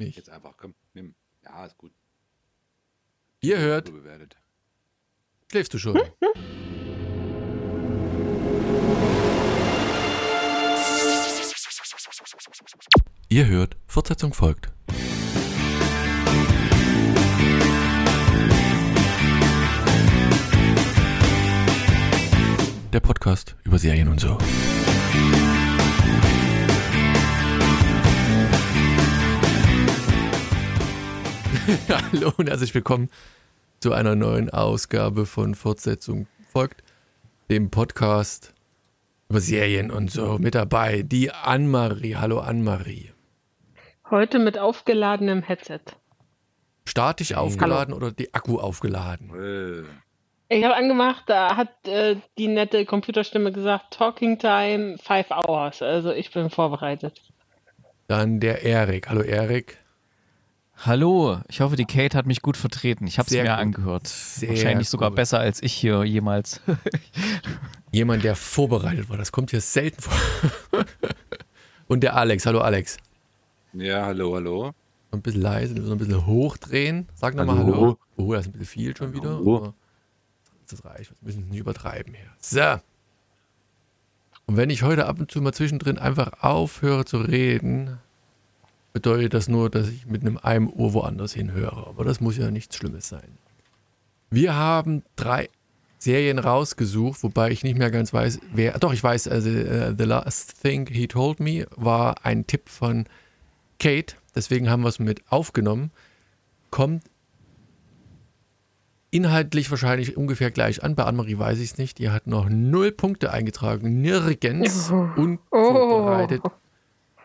Nicht. Jetzt einfach, komm, nimm. Ja, ist gut. Ihr hört, Überbewertet. schläfst du schon? Ihr hört, Fortsetzung folgt. Der Podcast über Serien und so. Hallo und herzlich willkommen zu einer neuen Ausgabe von Fortsetzung folgt, dem Podcast über Serien und so. Mit dabei die Annemarie. Hallo Annemarie. Heute mit aufgeladenem Headset. Statisch aufgeladen oder die Akku aufgeladen? Äh, Ich habe angemacht, da hat äh, die nette Computerstimme gesagt, Talking Time five hours. Also ich bin vorbereitet. Dann der Erik. Hallo Erik. Hallo, ich hoffe, die Kate hat mich gut vertreten. Ich habe es mir gut. angehört. Sehr Wahrscheinlich sogar gut. besser als ich hier jemals. Jemand, der vorbereitet war. Das kommt hier selten vor. und der Alex. Hallo Alex. ja, hallo, hallo. Ein bisschen leise, ein bisschen hochdrehen. Sag nochmal Hallo. Hallo. Oh, das ist ein bisschen viel schon wieder. Hallo. Das reicht. Wir müssen es nicht übertreiben hier. So. Und wenn ich heute ab und zu mal zwischendrin einfach aufhöre zu reden, bedeutet das nur, dass ich mit einem einem Ohr woanders hinhöre. Aber das muss ja nichts Schlimmes sein. Wir haben drei Serien rausgesucht, wobei ich nicht mehr ganz weiß, wer. Doch, ich weiß, also äh, The Last Thing He Told Me war ein Tipp von Kate, deswegen haben wir es mit aufgenommen. Kommt inhaltlich wahrscheinlich ungefähr gleich an. Bei Annemarie weiß ich es nicht. Die hat noch null Punkte eingetragen, nirgends unvorbereitet.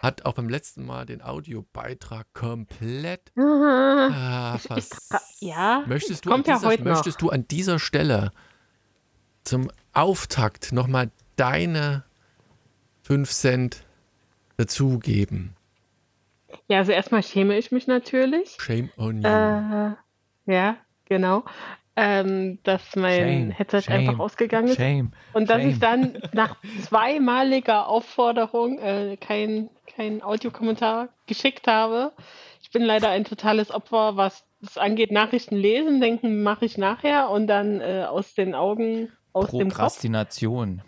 Hat auch beim letzten Mal den Audiobeitrag komplett ah, fast. Ja, Möchtest du, kommt an ja dieser, heute noch. möchtest du an dieser Stelle zum Auftakt nochmal deine 5 Cent dazugeben? Ja, also erstmal schäme ich mich natürlich. Shame on you. Äh, ja, genau. Ähm, dass mein Shame, Headset shame, einfach ausgegangen ist. Shame. Und dass ich dann nach zweimaliger Aufforderung äh, kein, kein Audiokommentar geschickt habe. Ich bin leider ein totales Opfer, was das angeht. Nachrichten lesen, denken, mache ich nachher und dann äh, aus den Augen, aus dem Kopf. Prokrastination.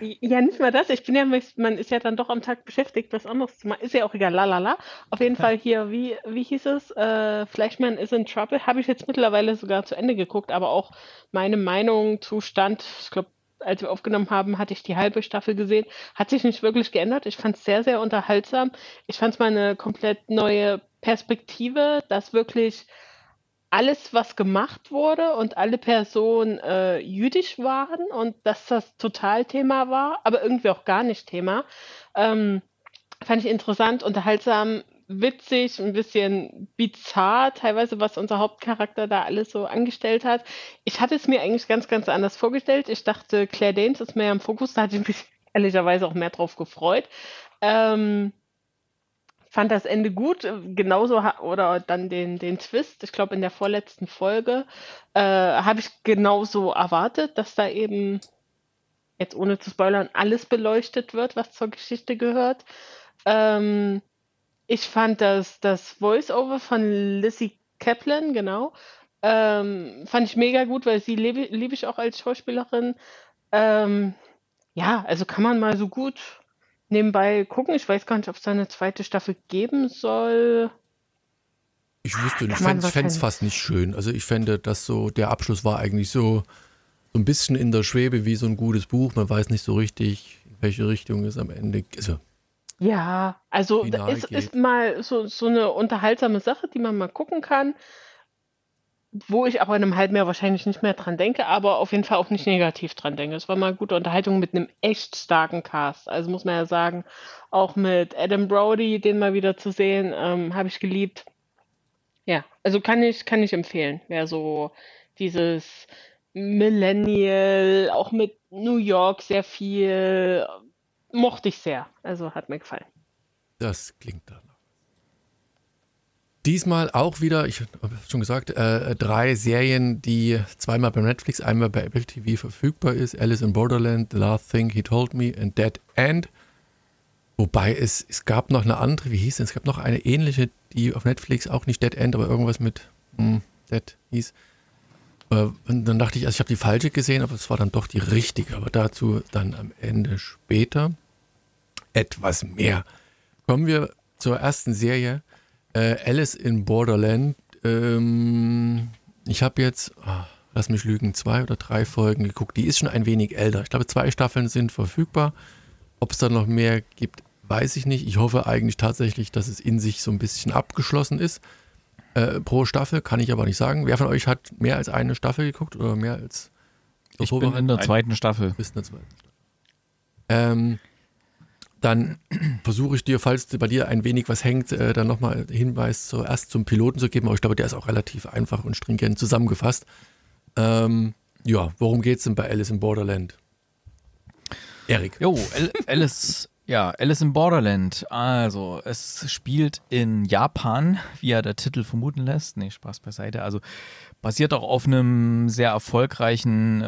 Ja, nicht mal das. Ich bin ja, man ist ja dann doch am Tag beschäftigt, was anderes zu machen. Ist ja auch egal, lalala. Auf jeden Fall hier, wie, wie hieß es? Äh, Flashman is in Trouble. Habe ich jetzt mittlerweile sogar zu Ende geguckt, aber auch meine Meinung zu Stand, ich glaube, als wir aufgenommen haben, hatte ich die halbe Staffel gesehen. Hat sich nicht wirklich geändert. Ich fand es sehr, sehr unterhaltsam. Ich fand es mal eine komplett neue Perspektive, dass wirklich alles, was gemacht wurde und alle Personen äh, jüdisch waren und dass das total Thema war, aber irgendwie auch gar nicht Thema. Ähm, fand ich interessant, unterhaltsam, witzig, ein bisschen bizarr, teilweise, was unser Hauptcharakter da alles so angestellt hat. Ich hatte es mir eigentlich ganz, ganz anders vorgestellt. Ich dachte, Claire Danes ist mehr im Fokus, da hatte ich mich ehrlicherweise auch mehr drauf gefreut. Ähm, fand das Ende gut, genauso oder dann den, den Twist, ich glaube in der vorletzten Folge, äh, habe ich genauso erwartet, dass da eben, jetzt ohne zu spoilern, alles beleuchtet wird, was zur Geschichte gehört. Ähm, ich fand das, das Voice-Over von Lizzie Kaplan, genau, ähm, fand ich mega gut, weil sie liebe, liebe ich auch als Schauspielerin. Ähm, ja, also kann man mal so gut nebenbei gucken. Ich weiß gar nicht, ob es da eine zweite Staffel geben soll. Ich wüsste nicht, Kann ich fände es fast nicht schön. Also ich fände, dass so, der Abschluss war eigentlich so, so ein bisschen in der Schwebe wie so ein gutes Buch. Man weiß nicht so richtig, in welche Richtung es am Ende Also, Ja, also es geht. ist mal so, so eine unterhaltsame Sache, die man mal gucken kann, wo ich aber in einem halben Jahr wahrscheinlich nicht mehr dran denke, aber auf jeden Fall auch nicht negativ dran denke. Es war mal gute Unterhaltung mit einem echt starken Cast. Also muss man ja sagen, auch mit Adam Brody, den mal wieder zu sehen, ähm, habe ich geliebt. Ja, also kann ich, kann ich empfehlen. Wer so dieses Millennial, auch mit New York sehr viel, mochte ich sehr. Also hat mir gefallen. das klingt danach. Diesmal auch wieder, ich habe schon gesagt, äh, drei Serien, die zweimal bei Netflix, einmal bei Apple TV verfügbar ist. Alice in Borderland, The Last Thing He Told Me and Dead End. Wobei es, es gab noch eine andere, wie hieß denn? Es gab noch eine ähnliche, die auf Netflix auch nicht Dead End, aber irgendwas mit hm, Dead hieß. Äh, Und dann dachte ich, also ich habe die falsche gesehen, aber es war dann doch die richtige. Aber dazu dann am Ende später etwas mehr. Kommen wir zur ersten Serie. Äh, Alice in Borderland. Ähm, ich habe jetzt, ah, lass mich lügen, zwei oder drei Folgen geguckt. Die ist schon ein wenig älter. Ich glaube, zwei Staffeln sind verfügbar. Ob es da noch mehr gibt, weiß ich nicht. Ich hoffe eigentlich tatsächlich, dass es in sich so ein bisschen abgeschlossen ist. Äh, pro Staffel kann ich aber nicht sagen. Wer von euch hat mehr als eine Staffel geguckt oder mehr als Ich bin in der zweiten Staffel. bis eine zweite? Ähm, dann versuche ich dir, falls bei dir ein wenig was hängt, äh, dann nochmal Hinweis zuerst zum Piloten zu geben. Aber ich glaube, der ist auch relativ einfach und stringent zusammengefasst. Ähm, ja, worum geht es denn bei Alice in Borderland? Erik. Jo, Al- Alice, ja, Alice in Borderland. Also, es spielt in Japan, wie ja der Titel vermuten lässt. Nee, Spaß beiseite. Also, basiert auch auf einem sehr erfolgreichen, äh,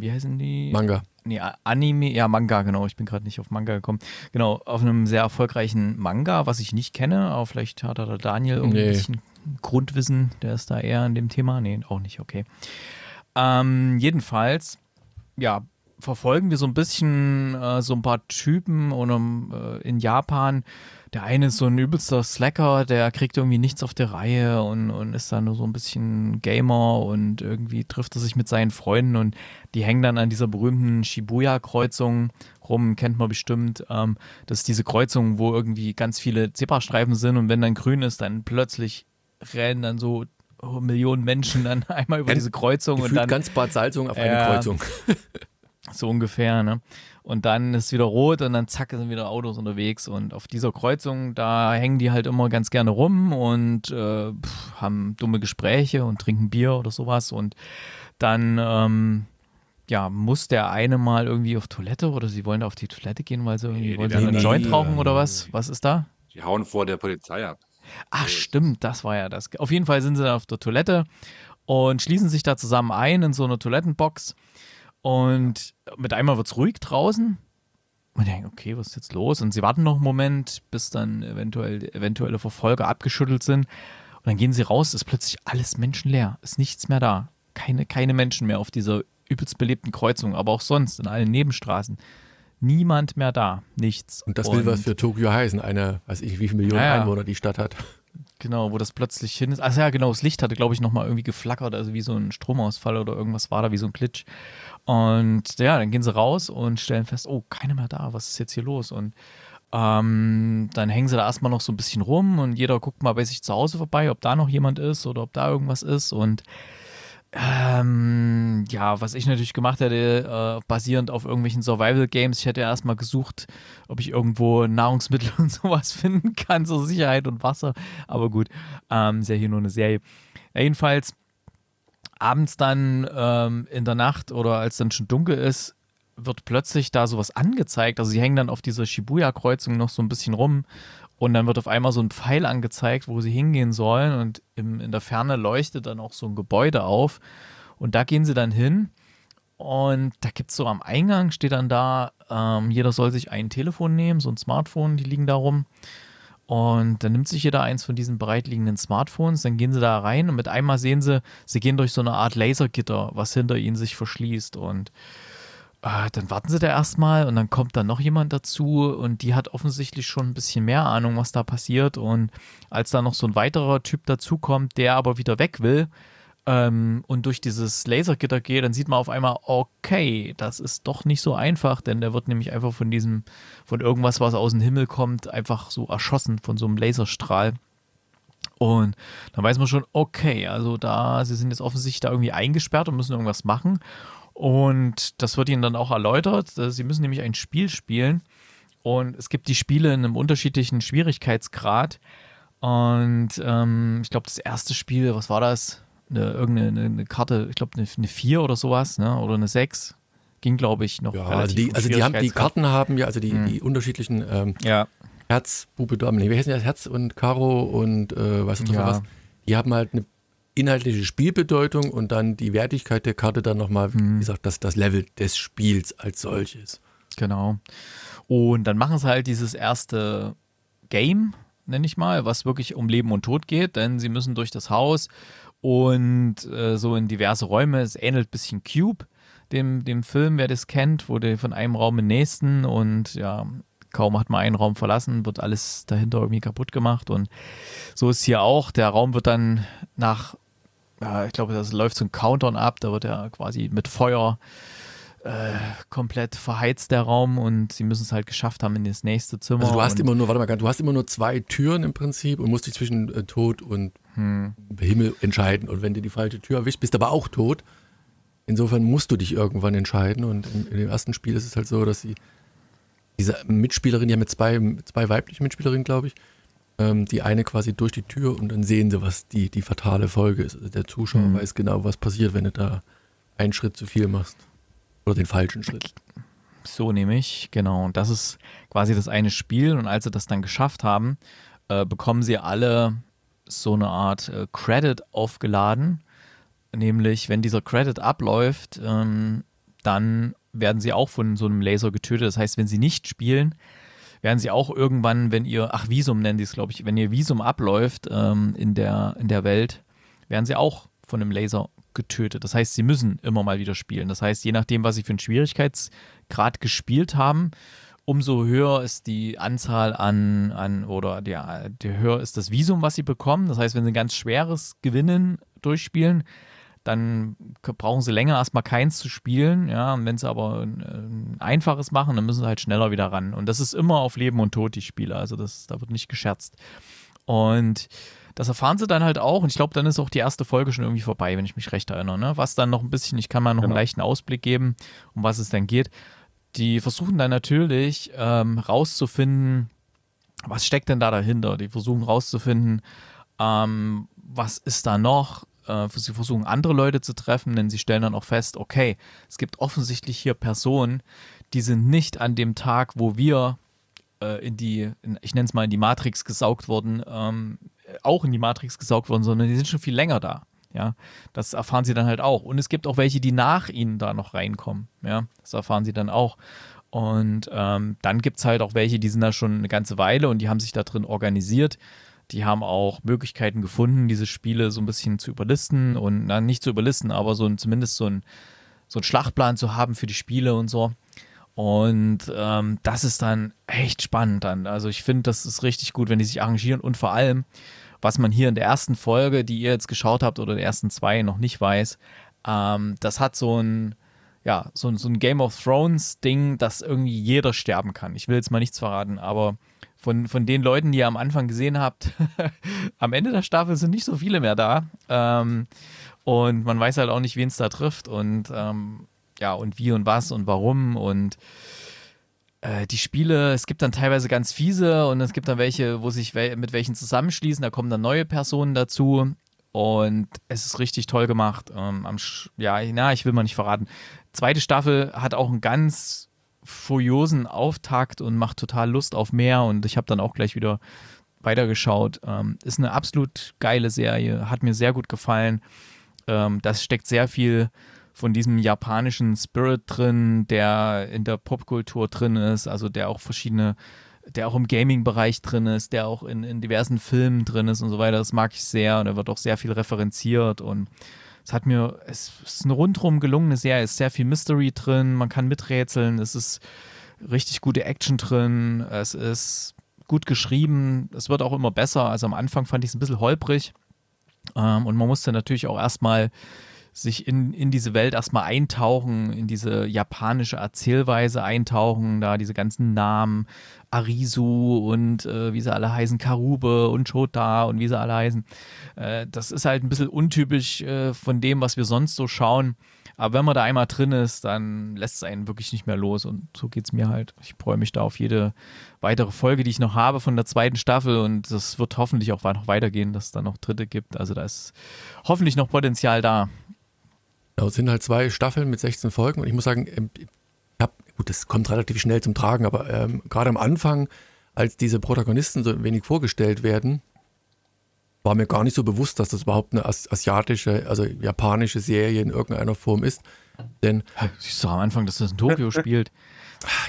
wie heißen die? Manga. nee, Anime, ja, Manga, genau. Ich bin gerade nicht auf Manga gekommen. Genau, auf einem sehr erfolgreichen Manga, was ich nicht kenne, aber vielleicht hat da Daniel irgendwie Nee. ein bisschen Grundwissen, der ist da eher in dem Thema. Nee, auch nicht, okay. Ähm, jedenfalls, ja, verfolgen wir so ein bisschen äh, so ein paar Typen und, äh, in Japan. Der eine ist so ein übelster Slacker, der kriegt irgendwie nichts auf der Reihe und, und ist dann nur so ein bisschen Gamer und irgendwie trifft er sich mit seinen Freunden und die hängen dann an dieser berühmten Shibuya-Kreuzung rum, kennt man bestimmt. Ähm, das ist diese Kreuzung, wo irgendwie ganz viele Zebrastreifen sind und wenn dann grün ist, dann plötzlich rennen dann so Millionen Menschen dann einmal über diese Kreuzung und Gefühlt dann ganz Bad Salzung auf eine Ja. Kreuzung. so ungefähr, ne? Und dann ist wieder rot und dann zack sind wieder Autos unterwegs und auf dieser Kreuzung, da hängen die halt immer ganz gerne rum und äh, pff, haben dumme Gespräche und trinken Bier oder sowas und dann ähm, ja, muss der eine mal irgendwie auf Toilette oder sie wollen da auf die Toilette gehen, weil sie irgendwie Nee, wollen sie einen dann- Joint rauchen oder was? Was ist da? Die hauen vor der Polizei ab. Ach, stimmt, das war ja das. Auf jeden Fall sind sie da auf der Toilette und schließen sich da zusammen ein in so einer Toilettenbox. Und mit einmal wird es ruhig draußen. Und denken, okay, was ist jetzt los? Und sie warten noch einen Moment, bis dann eventuell eventuelle Verfolger abgeschüttelt sind. Und dann gehen sie raus, ist plötzlich alles menschenleer, ist nichts mehr da. Keine, keine Menschen mehr auf dieser übelst belebten Kreuzung, aber auch sonst in allen Nebenstraßen. Niemand mehr da, nichts. Und das will was für Tokio heißen. Eine, weiß ich, wie viele Millionen ja. Einwohner die Stadt hat. Genau, wo das plötzlich hin ist. Ach ja, genau, das Licht hatte, glaube ich, nochmal irgendwie geflackert, also wie so ein Stromausfall oder irgendwas war da, wie so ein Glitch. Und ja, dann gehen sie raus und stellen fest, oh, keiner mehr da, was ist jetzt hier los? Und ähm, dann hängen sie da erstmal noch so ein bisschen rum und jeder guckt mal bei sich zu Hause vorbei, ob da noch jemand ist oder ob da irgendwas ist. Und ähm, ja, was ich natürlich gemacht hätte, äh, basierend auf irgendwelchen Survival-Games, ich hätte erstmal gesucht, ob ich irgendwo Nahrungsmittel und sowas finden kann, zur Sicherheit und Wasser. Aber gut, ähm, ist ja hier nur eine Serie. Ja, jedenfalls abends dann ähm, in der Nacht oder als dann schon dunkel ist, wird plötzlich da sowas angezeigt. Also sie hängen dann auf dieser Shibuya-Kreuzung noch so ein bisschen rum und dann wird auf einmal so ein Pfeil angezeigt, wo sie hingehen sollen. Und im, in der Ferne leuchtet dann auch so ein Gebäude auf. Und da gehen sie dann hin. Und da gibt es so am Eingang, steht dann da, ähm, jeder soll sich ein Telefon nehmen, so ein Smartphone, die liegen da rum. Und dann nimmt sich jeder eins von diesen bereitliegenden Smartphones, dann gehen sie da rein. Und mit einmal sehen sie, sie gehen durch so eine Art Lasergitter, was hinter ihnen sich verschließt. Und äh, dann warten sie da erstmal und dann kommt dann noch jemand dazu und die hat offensichtlich schon ein bisschen mehr Ahnung, was da passiert. Und als da noch so ein weiterer Typ dazukommt, der aber wieder weg will, ähm, und durch dieses Lasergitter geht, dann sieht man auf einmal, okay, das ist doch nicht so einfach, denn der wird nämlich einfach von diesem, von irgendwas, was aus dem Himmel kommt, einfach so erschossen von so einem Laserstrahl. Und dann weiß man schon, okay, also da, sie sind jetzt offensichtlich da irgendwie eingesperrt und müssen irgendwas machen. Und das wird ihnen dann auch erläutert. Sie müssen nämlich ein Spiel spielen. Und es gibt die Spiele in einem unterschiedlichen Schwierigkeitsgrad. Und ähm, ich glaube, das erste Spiel, was war das? Eine, irgendeine eine, Karte, ich glaube, eine, eine 4 oder sowas, ne? Oder eine 6. Ging, glaube ich, noch Ja, also die, also die haben die. Karten haben ja, also die, Hm. die unterschiedlichen ähm, Ja, Herz, Bube, Dame, nee, wie heißen das? Herz und Karo und äh, was ist Ja. was? Die haben halt eine inhaltliche Spielbedeutung und dann die Wertigkeit der Karte dann nochmal, Hm. wie gesagt, das, das Level des Spiels als solches. Genau. Und dann machen sie halt dieses erste Game, nenne ich mal, was wirklich um Leben und Tod geht, denn sie müssen durch das Haus und äh, so in diverse Räume. Es ähnelt ein bisschen Cube, dem, dem Film, wer das kennt, wo der von einem Raum in den nächsten und ja, kaum hat man einen Raum verlassen, wird alles dahinter irgendwie kaputt gemacht und so ist hier auch. Der Raum wird dann nach, ja, ich glaube, das läuft so ein Countdown ab, da wird er quasi mit Feuer äh, komplett verheizt der Raum und sie müssen es halt geschafft haben in das nächste Zimmer. Also du hast immer nur, warte mal, du hast immer nur zwei Türen im Prinzip und musst dich zwischen äh, Tod und hm, Himmel entscheiden. Und wenn du die falsche Tür erwischst, bist du aber auch tot. Insofern musst du dich irgendwann entscheiden. Und in, in dem ersten Spiel ist es halt so, dass sie diese Mitspielerin, die haben mit zwei, zwei weibliche Mitspielerinnen, glaube ich, ähm, die eine quasi durch die Tür und dann sehen sie, was die, die fatale Folge ist. Also der Zuschauer Mhm. weiß genau, was passiert, wenn du da einen Schritt zu viel machst. Oder den falschen Schritt. So nämlich, genau. Und das ist quasi das eine Spiel. Und als sie das dann geschafft haben, äh, bekommen sie alle so eine Art äh, Credit aufgeladen. Nämlich, wenn dieser Credit abläuft, ähm, dann werden sie auch von so einem Laser getötet. Das heißt, wenn sie nicht spielen, werden sie auch irgendwann, wenn ihr, ach, Visum nennen die es, glaube ich, wenn ihr Visum abläuft ähm, in, der, in der Welt, werden sie auch von einem Laser getötet. Das heißt, sie müssen immer mal wieder spielen. Das heißt, je nachdem, was sie für einen Schwierigkeitsgrad gespielt haben, umso höher ist die Anzahl an, an oder der, der höher ist das Visum, was sie bekommen. Das heißt, wenn sie ein ganz schweres Gewinnen durchspielen, dann brauchen sie länger erstmal keins zu spielen. Ja, und wenn sie aber ein, ein einfaches machen, dann müssen sie halt schneller wieder ran. Und das ist immer auf Leben und Tod, die Spiele. Also das, da wird nicht gescherzt. Und das erfahren sie dann halt auch. Und ich glaube, dann ist auch die erste Folge schon irgendwie vorbei, wenn ich mich recht erinnere. Ne? Was dann noch ein bisschen, ich kann mal noch einen Genau. leichten Ausblick geben, um was es dann geht. Die versuchen dann natürlich ähm, rauszufinden, was steckt denn da dahinter. Die versuchen rauszufinden, ähm, was ist da noch. Äh, sie versuchen andere Leute zu treffen, denn sie stellen dann auch fest, okay, es gibt offensichtlich hier Personen, die sind nicht an dem Tag, wo wir äh, in die, in, ich nenne es mal in die Matrix gesaugt wurden, ähm, auch in die Matrix gesaugt worden, sondern die sind schon viel länger da. Ja, das erfahren sie dann halt auch. Und es gibt auch welche, die nach ihnen da noch reinkommen. Ja, das erfahren sie dann auch. Und ähm, dann gibt es halt auch welche, die sind da schon eine ganze Weile und die haben sich da drin organisiert. Die haben auch Möglichkeiten gefunden, diese Spiele so ein bisschen zu überlisten und na, nicht zu überlisten, aber so ein, zumindest so ein, so einen Schlachtplan zu haben für die Spiele und so. Und ähm, das ist dann echt spannend dann. Also ich finde, das ist richtig gut, wenn die sich arrangieren und vor allem, was man hier in der ersten Folge, die ihr jetzt geschaut habt oder der ersten zwei noch nicht weiß, ähm, das hat so ein, ja, so, so ein Game of Thrones Ding, dass irgendwie jeder sterben kann. Ich will jetzt mal nichts verraten, aber von, von den Leuten, die ihr am Anfang gesehen habt, am Ende der Staffel sind nicht so viele mehr da. Ähm, und man weiß halt auch nicht, wen es da trifft und ähm, ja, und wie und was und warum und äh, die Spiele, es gibt dann teilweise ganz fiese und es gibt dann welche, wo sich wel mit welchen zusammenschließen, da kommen dann neue Personen dazu und es ist richtig toll gemacht. Ähm, ja, na, ich will mal nicht verraten. Zweite Staffel hat auch einen ganz furiosen Auftakt und macht total Lust auf mehr und ich habe dann auch gleich wieder weitergeschaut. Ähm, ist eine absolut geile Serie, hat mir sehr gut gefallen. Ähm, das steckt sehr viel von diesem japanischen Spirit drin, der in der Popkultur drin ist, also der auch verschiedene, der auch im Gaming-Bereich drin ist, der auch in, in diversen Filmen drin ist und so weiter. Das mag ich sehr und da wird auch sehr viel referenziert und es hat mir, es ist eine rundrum gelungene Serie, es ist sehr viel Mystery drin, man kann miträtseln, es ist richtig gute Action drin, es ist gut geschrieben, es wird auch immer besser. Also am Anfang fand ich es ein bisschen holprig ähm, und man musste natürlich auch erstmal sich in, in diese Welt erstmal eintauchen, in diese japanische Erzählweise eintauchen, da diese ganzen Namen, Arisu und äh, wie sie alle heißen, Karube und Chota und wie sie alle heißen. Äh, das ist halt ein bisschen untypisch äh, von dem, was wir sonst so schauen. Aber wenn man da einmal drin ist, dann lässt es einen wirklich nicht mehr los. Und so geht es mir halt. Ich freue mich da auf jede weitere Folge, die ich noch habe von der zweiten Staffel. Und das wird hoffentlich auch noch weitergehen, dass es dann noch dritte gibt. Also da ist hoffentlich noch Potenzial da. Ja, es sind halt zwei Staffeln mit 16 Folgen und ich muss sagen, ähm, ich hab, gut, das kommt relativ schnell zum Tragen, aber ähm, gerade am Anfang, als diese Protagonisten so ein wenig vorgestellt werden, war mir gar nicht so bewusst, dass das überhaupt eine as asiatische, also japanische Serie in irgendeiner Form ist. Denn Siehst du am Anfang, dass das in Tokio spielt?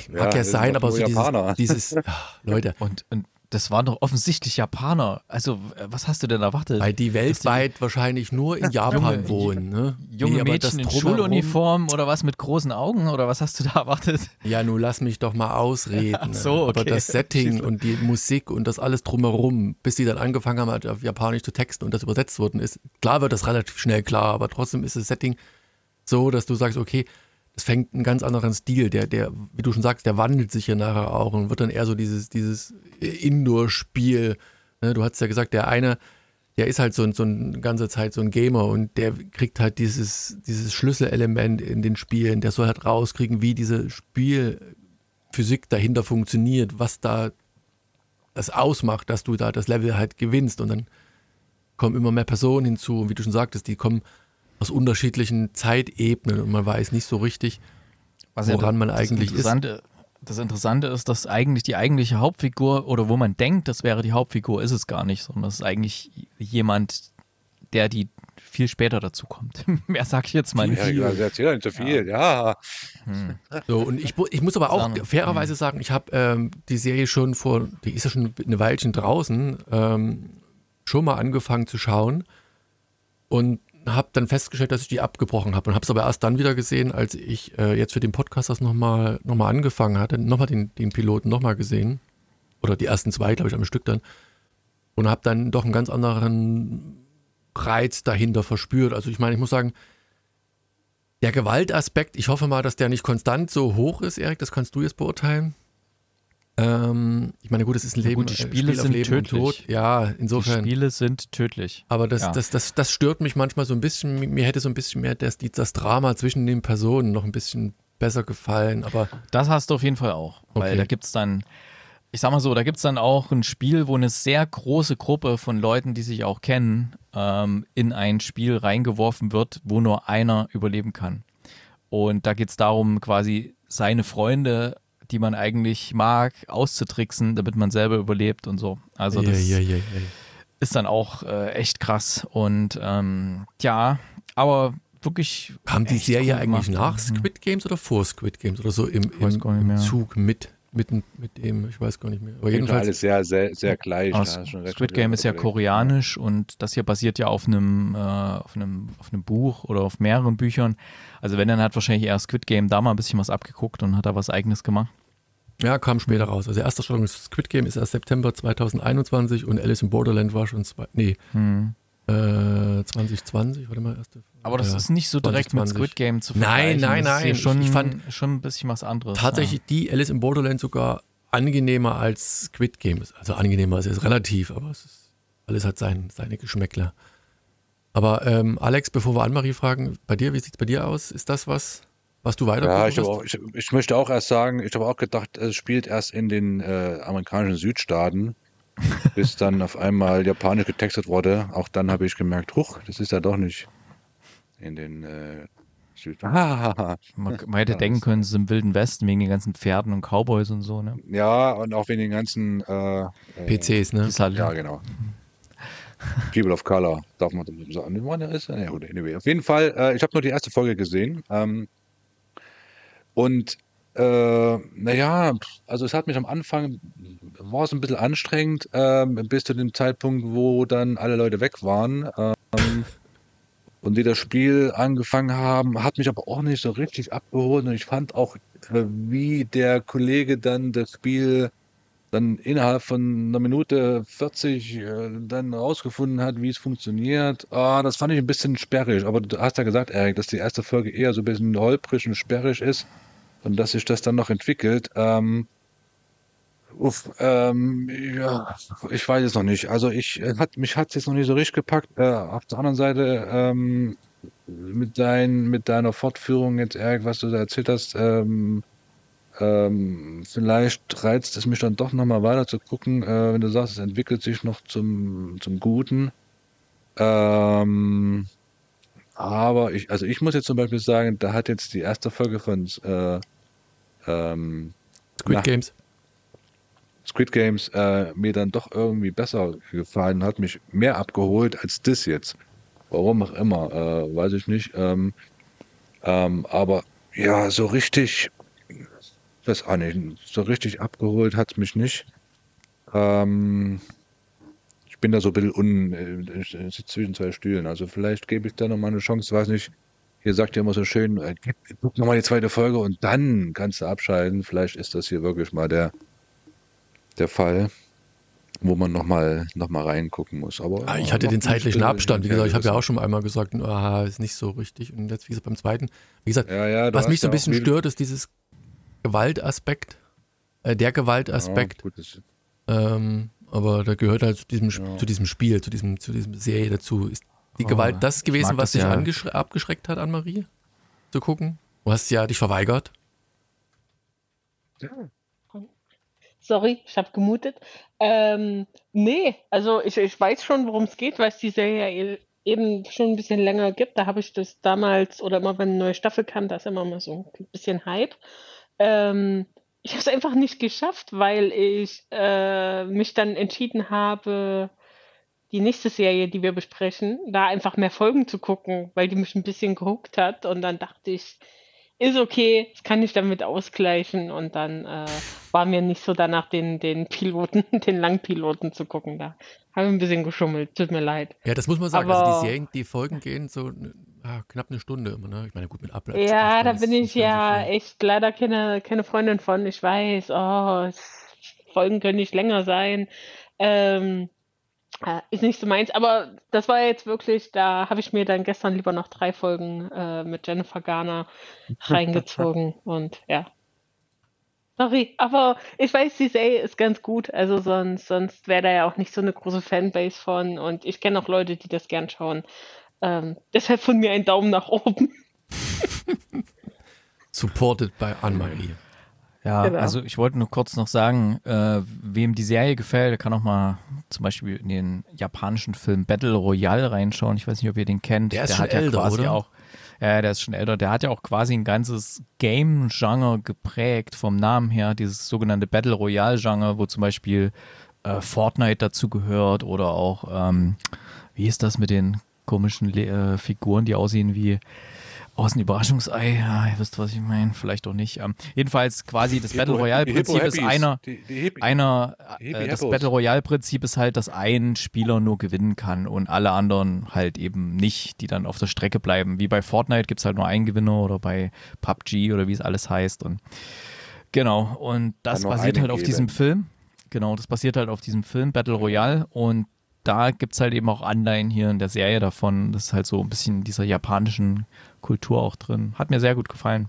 Mag ja, das sein, aber so dieses, dieses ah, Leute, Und, und das waren doch offensichtlich Japaner. Also, was hast du denn erwartet? weil die weltweit wahrscheinlich nur in Japan Junge- wohnen. Ne? Junge Nee, Mädchen in Schuluniform oder was mit großen Augen oder was hast du da erwartet? Ja, nun lass mich doch mal ausreden. Ach so, ne? Aber okay. das Setting und die Musik und das alles drumherum, bis die dann angefangen haben, halt auf Japanisch zu texten und das übersetzt worden ist. Klar wird das relativ schnell klar, aber trotzdem ist das Setting so, dass du sagst, okay, es fängt einen ganz anderen Stil. Der, der, wie du schon sagst, der wandelt sich ja nachher auch und wird dann eher so dieses, dieses Indoor-Spiel. Ne? Du hast ja gesagt, der eine, der ist halt so, so eine ganze Zeit so ein Gamer und der kriegt halt dieses, dieses Schlüsselelement in den Spielen. Der soll halt rauskriegen, wie diese Spielphysik dahinter funktioniert, was da das ausmacht, dass du da das Level halt gewinnst. Und dann kommen immer mehr Personen hinzu. Und wie du schon sagtest, die kommen aus unterschiedlichen Zeitebenen und man weiß nicht so richtig, Was ja woran man das eigentlich ist. Das Interessante ist, dass eigentlich die eigentliche Hauptfigur oder wo man denkt, das wäre die Hauptfigur, ist es gar nicht, sondern es ist eigentlich jemand, der die viel später dazu kommt. Mehr sag ich jetzt mal nicht. Ja, ja, erzähl doch nicht so viel. Ja. So, und ich, ich muss aber auch Sagen. fairerweise sagen, ich habe ähm, die Serie schon vor, die ist ja schon eine Weilchen draußen, ähm, schon mal angefangen zu schauen und habe dann festgestellt, dass ich die abgebrochen habe und habe es aber erst dann wieder gesehen, als ich äh, jetzt für den Podcast das nochmal noch mal angefangen hatte, nochmal den, den Piloten nochmal gesehen oder die ersten zwei, glaube ich, am Stück dann und habe dann doch einen ganz anderen Reiz dahinter verspürt. Also ich meine, ich muss sagen, der Gewaltaspekt, ich hoffe mal, dass der nicht konstant so hoch ist, Erik, das kannst du jetzt beurteilen. Ähm, ich meine, gut, es ist ein Ja, Leben, gut, die äh, Spiele Spiel sind Leben tödlich. Ja, Die insofern. Spiele sind tödlich. Aber das, Ja. das, das, das stört mich manchmal so ein bisschen. Mir hätte so ein bisschen mehr das, die- das Drama zwischen den Personen noch ein bisschen besser gefallen. Aber Das hast du auf jeden Fall auch. Weil Okay. da gibt es dann, ich sag mal so, da gibt es dann auch ein Spiel, wo eine sehr große Gruppe von Leuten, die sich auch kennen, ähm, in ein Spiel reingeworfen wird, wo nur einer überleben kann. Und da geht es darum, quasi seine Freunde, die man eigentlich mag, auszutricksen, damit man selber überlebt und so. Also das ja, ja, ja. ist dann auch äh, echt krass. Und ähm, ja, aber wirklich. Kam die Serie cool eigentlich gemacht. nach Squid Games oder vor Squid Games oder so im, im, im. Zug mit, mit, mit dem, ich weiß gar nicht mehr. Aber Jedenfalls alles sehr, sehr, sehr gleich. Recht, Squid Game ist ja koreanisch und das hier basiert ja auf einem, äh, auf einem, auf einem Buch oder auf mehreren Büchern. Also wenn, dann hat wahrscheinlich eher Squid Game da mal ein bisschen was abgeguckt und hat da was eigenes gemacht. Ja, kam später raus. Also erste Startung ist Squid Game ist erst September 2021 und Alice in Borderland war schon zwei, nee, Hm. äh, 2020, warte mal, erste. Aber das ja. ist nicht so direkt mit 2020. Squid Game zu Nein, vergleichen. nein, ist hier nein. Schon, Ich fand schon ein bisschen was anderes. tatsächlich die Alice in Borderland sogar angenehmer als Squid Game. Also angenehmer ist jetzt relativ, aber es ist, alles hat sein, seine Geschmäckler. Aber ähm, Alex, bevor wir Anne-Marie fragen, bei dir, wie sieht es bei dir aus? Ist das was, was du weiter Ja, ich, auch, ich, ich möchte auch erst sagen, ich habe auch gedacht, es spielt erst in den äh, amerikanischen Südstaaten, bis dann auf einmal japanisch getextet wurde. Auch dann habe ich gemerkt, huch, das ist ja doch nicht in den äh, Südstaaten. Man, man hätte Ja, denken können, es ist im Wilden Westen wegen den ganzen Pferden und Cowboys und so. Ne? ja, und auch wegen den ganzen äh, äh, PCs, ne? Halt, Ja, genau. People of Color, darf man das sagen. Nee, man ist, ja, gut, anyway. Auf jeden Fall, äh, ich habe nur die erste Folge gesehen. Ähm, und äh, naja, also es hat mich am Anfang, war es ein bisschen anstrengend, ähm, bis zu dem Zeitpunkt, wo dann alle Leute weg waren. Ähm, und die das Spiel angefangen haben, hat mich aber auch nicht so richtig abgeholt. Und ich fand auch, äh, wie der Kollege dann das Spiel dann innerhalb von einer Minute 40 äh, dann rausgefunden hat, wie es funktioniert. Ah, das fand ich ein bisschen sperrig. Aber du hast ja gesagt, Erik, dass die erste Folge eher so ein bisschen holprig und sperrig ist und dass sich das dann noch entwickelt. Ähm, uff, ähm, ja, ich weiß es noch nicht. Also ich äh, hat mich hat es jetzt noch nicht so richtig gepackt. Äh, auf der anderen Seite ähm, mit dein, mit deiner Fortführung jetzt, Erik, was du da erzählt hast, ähm, ähm, vielleicht reizt es mich dann doch nochmal weiter zu gucken, äh, wenn du sagst, es entwickelt sich noch zum, zum Guten. Ähm, aber ich, also ich muss jetzt zum Beispiel sagen, da hat jetzt die erste Folge von äh, ähm, Squid Games. Squid Games äh, mir dann doch irgendwie besser gefallen, hat mich mehr abgeholt als das jetzt. Warum auch immer, äh, weiß ich nicht. Ähm, ähm, aber ja, so richtig weiß auch nicht, so richtig abgeholt hat es mich nicht. Ähm, ich bin da so ein bisschen un, äh, ich sitze zwischen zwei Stühlen. Also vielleicht gebe ich da nochmal eine Chance, weiß nicht. Ihr sagt ja immer so schön, äh, guck nochmal die zweite Folge und dann kannst du abschalten. Vielleicht ist das hier wirklich mal der, der Fall, wo man nochmal noch mal reingucken muss. Aber Ah, ich hatte den zeitlichen Abstand. Wie gesagt, ich habe ja auch schon einmal gesagt, ah, ist nicht so richtig. Und jetzt, wie gesagt, beim zweiten. Wie gesagt, Ja, ja, was mich so ein bisschen stört, ist dieses Gewaltaspekt. Äh, der Gewaltaspekt. Ja, Ähm, aber da gehört halt zu diesem, zu diesem Spiel, zu diesem, zu diesem Serie dazu. Ist die Oh, Gewalt das ich gewesen, mag was das dich ja. abgeschreckt hat, Anne-Marie? Zu gucken? Du hast ja dich verweigert. Sorry, ich habe gemutet. Ähm, nee, also ich, ich weiß schon, worum es geht, weil es die Serie ja e- eben schon ein bisschen länger gibt. Da habe ich das damals oder immer, wenn eine neue Staffel kam, da ist immer mal so ein bisschen Hype. Ähm, ich habe es einfach nicht geschafft, weil ich äh, mich dann entschieden habe, die nächste Serie, die wir besprechen, da einfach mehr Folgen zu gucken, weil die mich ein bisschen gehuckt hat. Und dann dachte ich, ist okay, das kann ich damit ausgleichen. Und dann äh, war mir nicht so danach, den, den Piloten, den Langpiloten zu gucken. Da habe ich ein bisschen geschummelt. Tut mir leid. Ja, das muss man sagen. also Aber- die Serien, die Folgen gehen so ah, knapp eine Stunde immer, ne? Ich meine, gut, mit Ablauf. Ja, da bin ich ja echt leider keine, keine Freundin von. Ich weiß, oh, Folgen können nicht länger sein. Ähm, äh, ist nicht so meins, aber das war jetzt wirklich, da habe ich mir dann gestern lieber noch drei Folgen äh, mit Jennifer Garner reingezogen und ja. Sorry, aber ich weiß, die Serie ist ganz gut, also sonst, sonst wäre da ja auch nicht so eine große Fanbase von und ich kenne auch Leute, die das gern schauen. Ähm, deshalb von mir ein Daumen nach oben. Supported by Anne-Marie. Ja, Genau. also ich wollte nur kurz noch sagen, äh, wem die Serie gefällt, der kann auch mal zum Beispiel in den japanischen Film Battle Royale reinschauen. Ich weiß nicht, ob ihr den kennt. Der ist schon hat ja älter, quasi oder? auch. Ja, der ist schon älter. Der hat ja auch quasi ein ganzes Game-Genre geprägt vom Namen her, dieses sogenannte Battle Royale-Genre, wo zum Beispiel äh, Fortnite dazu gehört oder auch, ähm, wie ist das mit den komischen Le äh, Figuren, die aussehen wie aus einem Überraschungsei. Ja, ihr wisst, was ich meine. Vielleicht auch nicht. Ähm, jedenfalls quasi das Battle Hippo- Royale die Hippo Prinzip ist einer, Die, die einer, äh, das. Battle Royale Prinzip ist halt, dass ein Spieler nur gewinnen kann und alle anderen halt eben nicht, die dann auf der Strecke bleiben. Wie bei Fortnite gibt es halt nur einen Gewinner oder bei PUBG oder wie es alles heißt. Und genau, und das basiert halt auf diesem Film. Genau, das basiert halt auf diesem Film Battle Royale und da gibt es halt eben auch Anleihen hier in der Serie davon. Das ist halt so ein bisschen dieser japanischen Kultur auch drin. Hat mir sehr gut gefallen.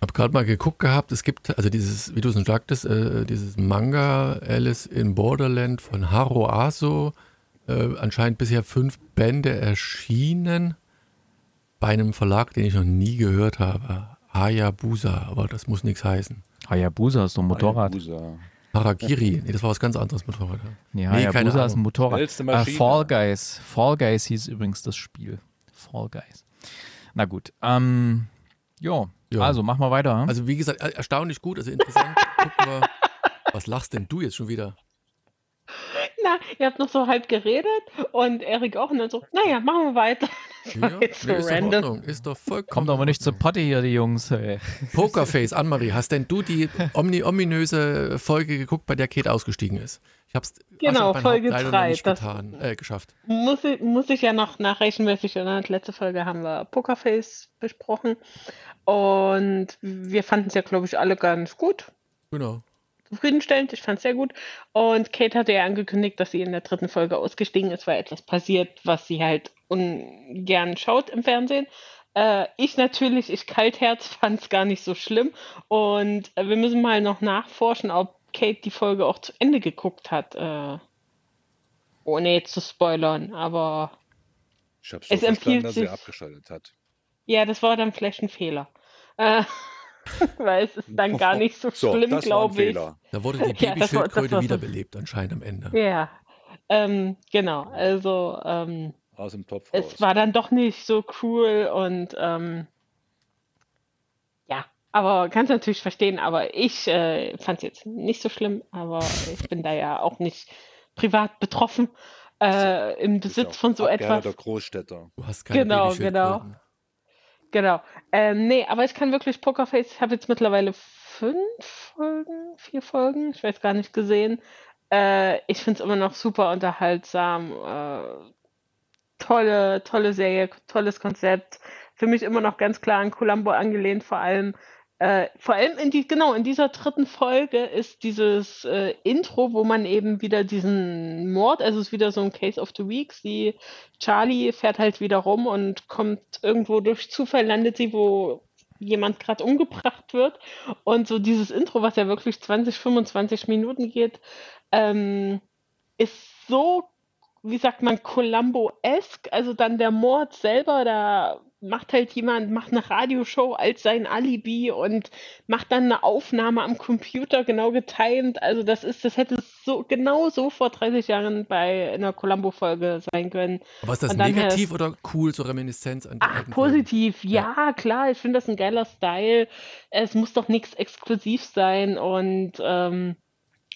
Hab gerade mal geguckt gehabt, es gibt, also dieses, wie du es schon sagtest, äh, dieses Manga Alice in Borderland von Haro Aso, äh, anscheinend bisher fünf Bände erschienen bei einem Verlag, den ich noch nie gehört habe. Hayabusa, aber das muss nichts heißen. Hayabusa ist so ein Motorrad. Hayabusa. Harakiri, nee, das war was ganz anderes Motorrad. Nee, Nee, keine Hayabusa ist ein Ahnung. Motorrad. Äh, Maschine. Fall Guys. Fall Guys hieß übrigens das Spiel. Fall Guys. Na gut. Ähm, jo. Ja. Also, machen wir weiter. hm? Also wie gesagt, er- erstaunlich gut, also interessant. Wir. Was lachst denn du jetzt schon wieder? Na, ihr habt noch so halb geredet und Erik auch und dann so, naja, machen wir weiter. Ja, so nee, ist random. Ordnung, ist doch vollkommen. Kommt aber nicht zur Potte hier, die Jungs. Ey. Pokerface, Anne-Marie, hast denn du die omni ominöse Folge geguckt, bei der Kate ausgestiegen ist? Ich hab's Genau, Folge Haupt leider drei, noch nicht das- getan, äh, geschafft. Muss ich, muss ich ja noch nachreichen, was ich erinnere. Letzte Folge haben wir Pokerface besprochen und wir fanden es ja, glaube ich, alle ganz gut. Genau. Zufriedenstellend. Ich fand es sehr gut. Und Kate hatte ja angekündigt, dass sie in der dritten Folge ausgestiegen ist, weil etwas passiert, was sie halt ungern schaut im Fernsehen. Äh, ich natürlich, ich Kaltherz, fand es gar nicht so schlimm. Und äh, wir müssen mal noch nachforschen, ob Kate die Folge auch zu Ende geguckt hat. Äh, ohne jetzt zu spoilern. Aber Ich habe so Es empfiehlt dass sie sich- abgeschaltet hat. ja, das war dann vielleicht ein Fehler. Äh, weil es ist dann gar nicht so So, schlimm, ein glaube ich. Fehler. Da wurde die Ja, Babyschildkröte so- wiederbelebt anscheinend am Ende. Ja, ähm, genau. Also, ähm, Aus dem Topf raus. es war dann doch nicht so cool und ähm, ja, aber kannst natürlich verstehen, aber ich äh, fand es jetzt nicht so schlimm, aber ich bin da ja auch nicht privat betroffen äh, im ja Besitz von so etwas. Großstädter. Du hast keine Genau, Babyschildkröten. Genau. Ähm, nee, aber ich kann wirklich Pokerface, ich habe jetzt mittlerweile fünf Folgen, vier Folgen, ich weiß gar nicht, gesehen. Äh, ich finde es immer noch super unterhaltsam. Äh, tolle, tolle Serie, tolles Konzept. Für mich immer noch ganz klar an Columbo angelehnt, vor allem. Äh, vor allem in die, genau, in dieser dritten Folge ist dieses äh, Intro, wo man eben wieder diesen Mord, also es ist wieder so ein Case of the Weeks, die Charlie fährt halt wieder rum und kommt irgendwo durch Zufall, landet sie, wo jemand gerade umgebracht wird. Und so dieses Intro, was ja wirklich 20, 25 Minuten geht, ähm, ist so, wie sagt man, Columbo-esque. Also dann der Mord selber, da macht halt jemand, macht eine Radioshow als sein Alibi und macht dann eine Aufnahme am Computer genau getimt. Also das ist, das hätte so genau so vor 30 Jahren bei einer Columbo-Folge sein können. Aber ist das negativ oder cool, so Reminiszenz an die Ach, positiv, ja, klar, ich finde das ein geiler Style. Es muss doch nichts exklusiv sein und ähm,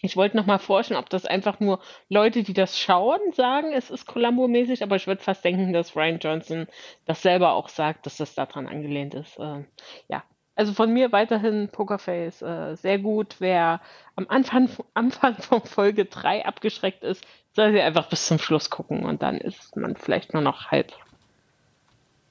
ich wollte noch mal forschen, ob das einfach nur Leute, die das schauen, sagen, es ist Columbo-mäßig, aber ich würde fast denken, dass Ryan Johnson das selber auch sagt, dass das daran angelehnt ist. Ähm, ja, also von mir weiterhin Pokerface äh, sehr gut. Wer am Anfang, Anfang von Folge 3 abgeschreckt ist, soll sie einfach bis zum Schluss gucken und dann ist man vielleicht nur noch halb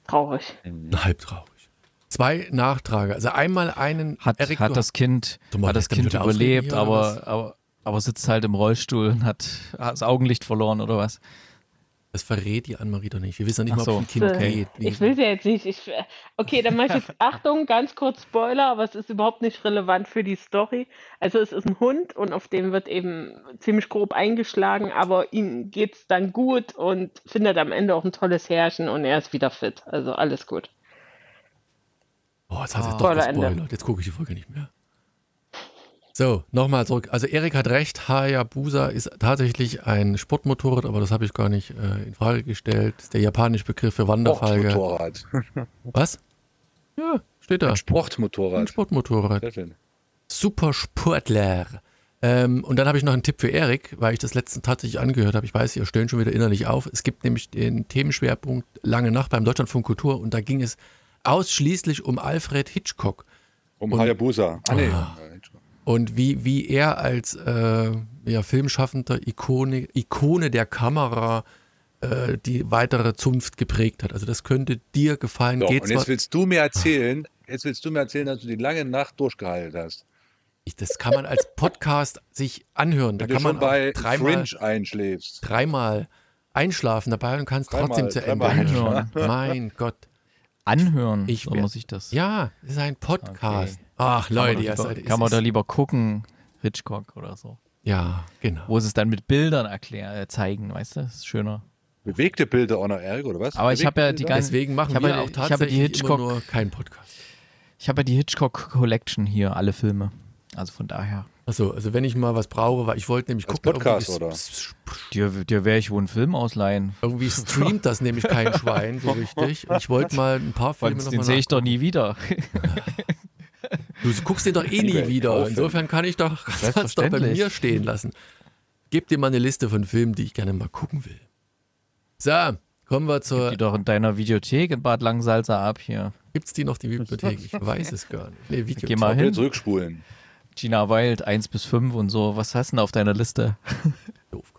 traurig. Halb traurig. Zwei Nachtrage. Also einmal einen Hat, Erik, hat das Kind, hat das Kind überlebt, aber, aber, aber sitzt halt im Rollstuhl und hat, hat das Augenlicht verloren oder was? das verrät die Annemarie doch nicht. Wir wissen ja nicht Ach mal, so. ob es ein Kind Äh, geht. Ich will sie jetzt nicht. Ich, okay, dann mache ich jetzt Achtung, ganz kurz Spoiler, aber es ist überhaupt nicht relevant für die Story. Also es ist ein Hund und auf dem wird eben ziemlich grob eingeschlagen, aber ihm geht's dann gut und findet am Ende auch ein tolles Herrchen und er ist wieder fit. Also alles gut. Oh, jetzt Ah. es doch gespoilert. Jetzt gucke ich die Folge nicht mehr. So, nochmal zurück. Also Erik hat recht, Hayabusa ist tatsächlich ein Sportmotorrad, aber das habe ich gar nicht äh, in Frage gestellt. Das ist der japanische Begriff für Wanderfalke. Sportmotorrad. Was? Ja, steht da. Ein Ein Sportmotorrad. Sportmotorrad. Sehr schön. Supersportler. Ähm, und dann habe ich noch einen Tipp für Erik, weil ich das letzten tatsächlich angehört habe. Ich weiß, ihr stöhnt schon wieder innerlich auf. Es gibt nämlich den Themenschwerpunkt Lange Nacht beim Deutschlandfunk Kultur und da ging es ausschließlich um Alfred Hitchcock Um Und- Hayabusa. Ah, nee. Und wie, wie er als äh, ja, filmschaffender Ikone, Ikone der Kamera äh, die weitere Zunft geprägt hat. Also das könnte dir gefallen. Doch, Geht und jetzt willst du mir erzählen, jetzt willst du mir erzählen, dass du die lange Nacht durchgehalten hast. ich, das kann man als Podcast sich anhören. Da Wenn du kann man bei dreimal, Fringe einschläfst. dreimal einschlafen dabei und kannst Dreimal- trotzdem zu Ende dreimal hören. Mein Gott. Anhören, Ich so wär- muss ich das. Ja, es ist ein Podcast. Okay. Ach, Kann man Leute, doch ihr lieber, seid, es kann man ist- da lieber gucken, Hitchcock oder so. Ja, genau. Wo sie es dann mit Bildern erklären, äh, zeigen, weißt du? Das ist schöner. Bewegte Bilder auch noch, Erik, oder was? Aber ich habe ja die ganze- Deswegen machen ich habe wir ja- auch ich habe die tatsächlich Hitchcock- immer nur keinen Podcast. Ich habe ja die Hitchcock Collection hier, alle Filme. Also von daher. Achso, also wenn ich mal was brauche, weil ich wollte nämlich Als gucken, Podcast, oder? Dir, dir werde ich wohl einen Film ausleihen. irgendwie streamt das nämlich kein Schwein so richtig. Und ich wollte mal ein paar Filme noch den sehe ich doch nie wieder. Du guckst den doch eh nie wieder. Insofern kann ich doch, kannst doch bei mir stehen lassen. Gib dir mal eine Liste von Filmen, die ich gerne mal gucken will. So, kommen wir zur. Die doch in deiner Videothek in Bad Langsalza ab hier. Gibt's die noch, die Bibliothek? Ich weiß es gar nicht. Nee, Video. Geh mal hin. zurückspulen. Gina Wild 1 bis 5 und so. Was hast du denn auf deiner Liste? Doof.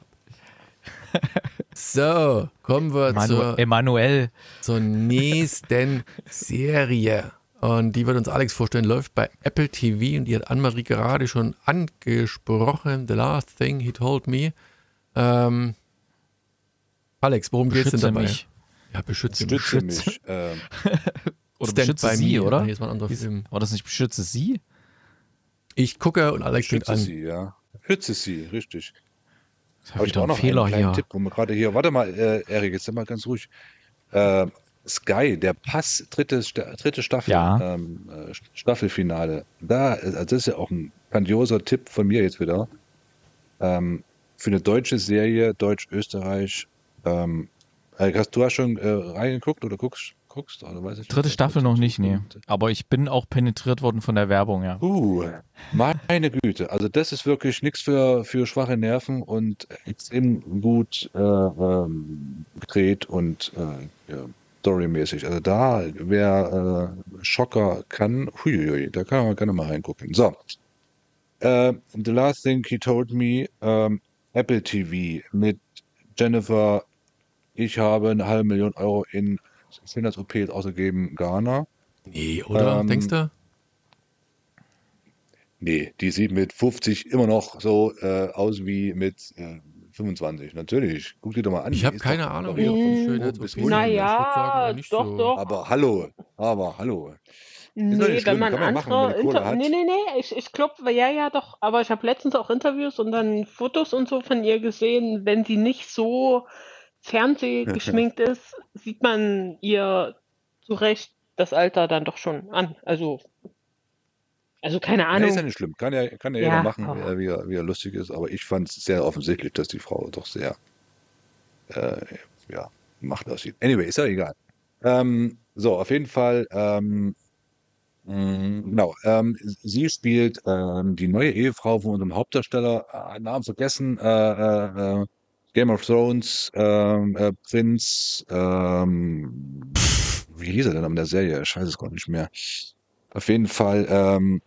So, kommen wir Manu zur, Emanuel. zur nächsten Serie. Und die wird uns Alex vorstellen, läuft bei Apple TV und die hat Anne-Marie gerade schon angesprochen. The Last Thing He Told Me. Ähm, Alex, worum geht's denn Beschütze dabei? mich. Ja, beschütze, Stütze mich. mich. Ähm, Oder Stand beschütze sie, me. oder? Nee, das war ein anderer Film. War das nicht beschütze sie? Ich gucke und Alex fängt Schütze an. sie, ja. Schütze sie, richtig. Das Habe ich doch einen noch Fehler einen hier. Tipp, wo wir gerade hier. Warte mal, äh, Erik, jetzt sei mal ganz ruhig. Äh, Sky, der Pass, dritte, dritte Staffel, Ja. ähm, äh, Staffelfinale. Da, also das ist ja auch ein grandioser Tipp von mir jetzt wieder. Ähm, für eine deutsche Serie, Deutsch-Österreich. Ähm, Erik, hast du hast schon äh, reingeguckt oder guckst? Guckst oder weiß ich Dritte nicht, Staffel was noch nicht, nee. Aber ich bin auch penetriert worden von der Werbung, ja. Uh, meine Güte. Also das ist wirklich nichts für, für schwache Nerven und extrem gut äh, ähm, gedreht und äh, ja, storymäßig. Also da, wer äh, Schocker kann, huiuiui, da kann man gerne mal reingucken. So. Äh, the last thing he told me, ähm, Apple TV mit Jennifer, ich habe eine halbe Million Euro in Schönheits-OPs ausgegeben, Ghana. Nee, oder? Ähm, Denkst du? Nee, die sieht mit 50 immer noch so äh, aus wie mit äh, 25. Natürlich. Guck dir doch mal an. Ich habe ist keine doch Ahnung, wie. Wunder. Ich würd Naja, doch, so. doch. Aber hallo, aber hallo. Ist Nee, wenn man man machen, andere man Inter hat. nee, nee, nee, ich, ich glaube, ja, ja, doch, aber ich habe letztens auch Interviews und dann Fotos und so von ihr gesehen, wenn sie nicht so fernsehgeschminkt ist, sieht man ihr zu Recht das Alter dann doch schon an. Also, also keine Nee, ist ja Ahnung. nicht schlimm. Kann ja, kann ja jeder Ja, machen, aber- äh, wie er, wie er lustig ist. Aber ich fand es sehr offensichtlich, dass die Frau doch sehr äh, ja, macht aussieht. Anyway, ist ja egal. Ähm, so, auf jeden Fall, ähm, mh, genau, ähm, sie spielt ähm, die neue Ehefrau von unserem Hauptdarsteller, äh, Namen vergessen, äh, äh, äh, Game of Thrones, ähm, äh, Prinz, ähm, wie hieß er denn in der Serie? Ich weiß es gar nicht mehr. Auf jeden Fall ähm,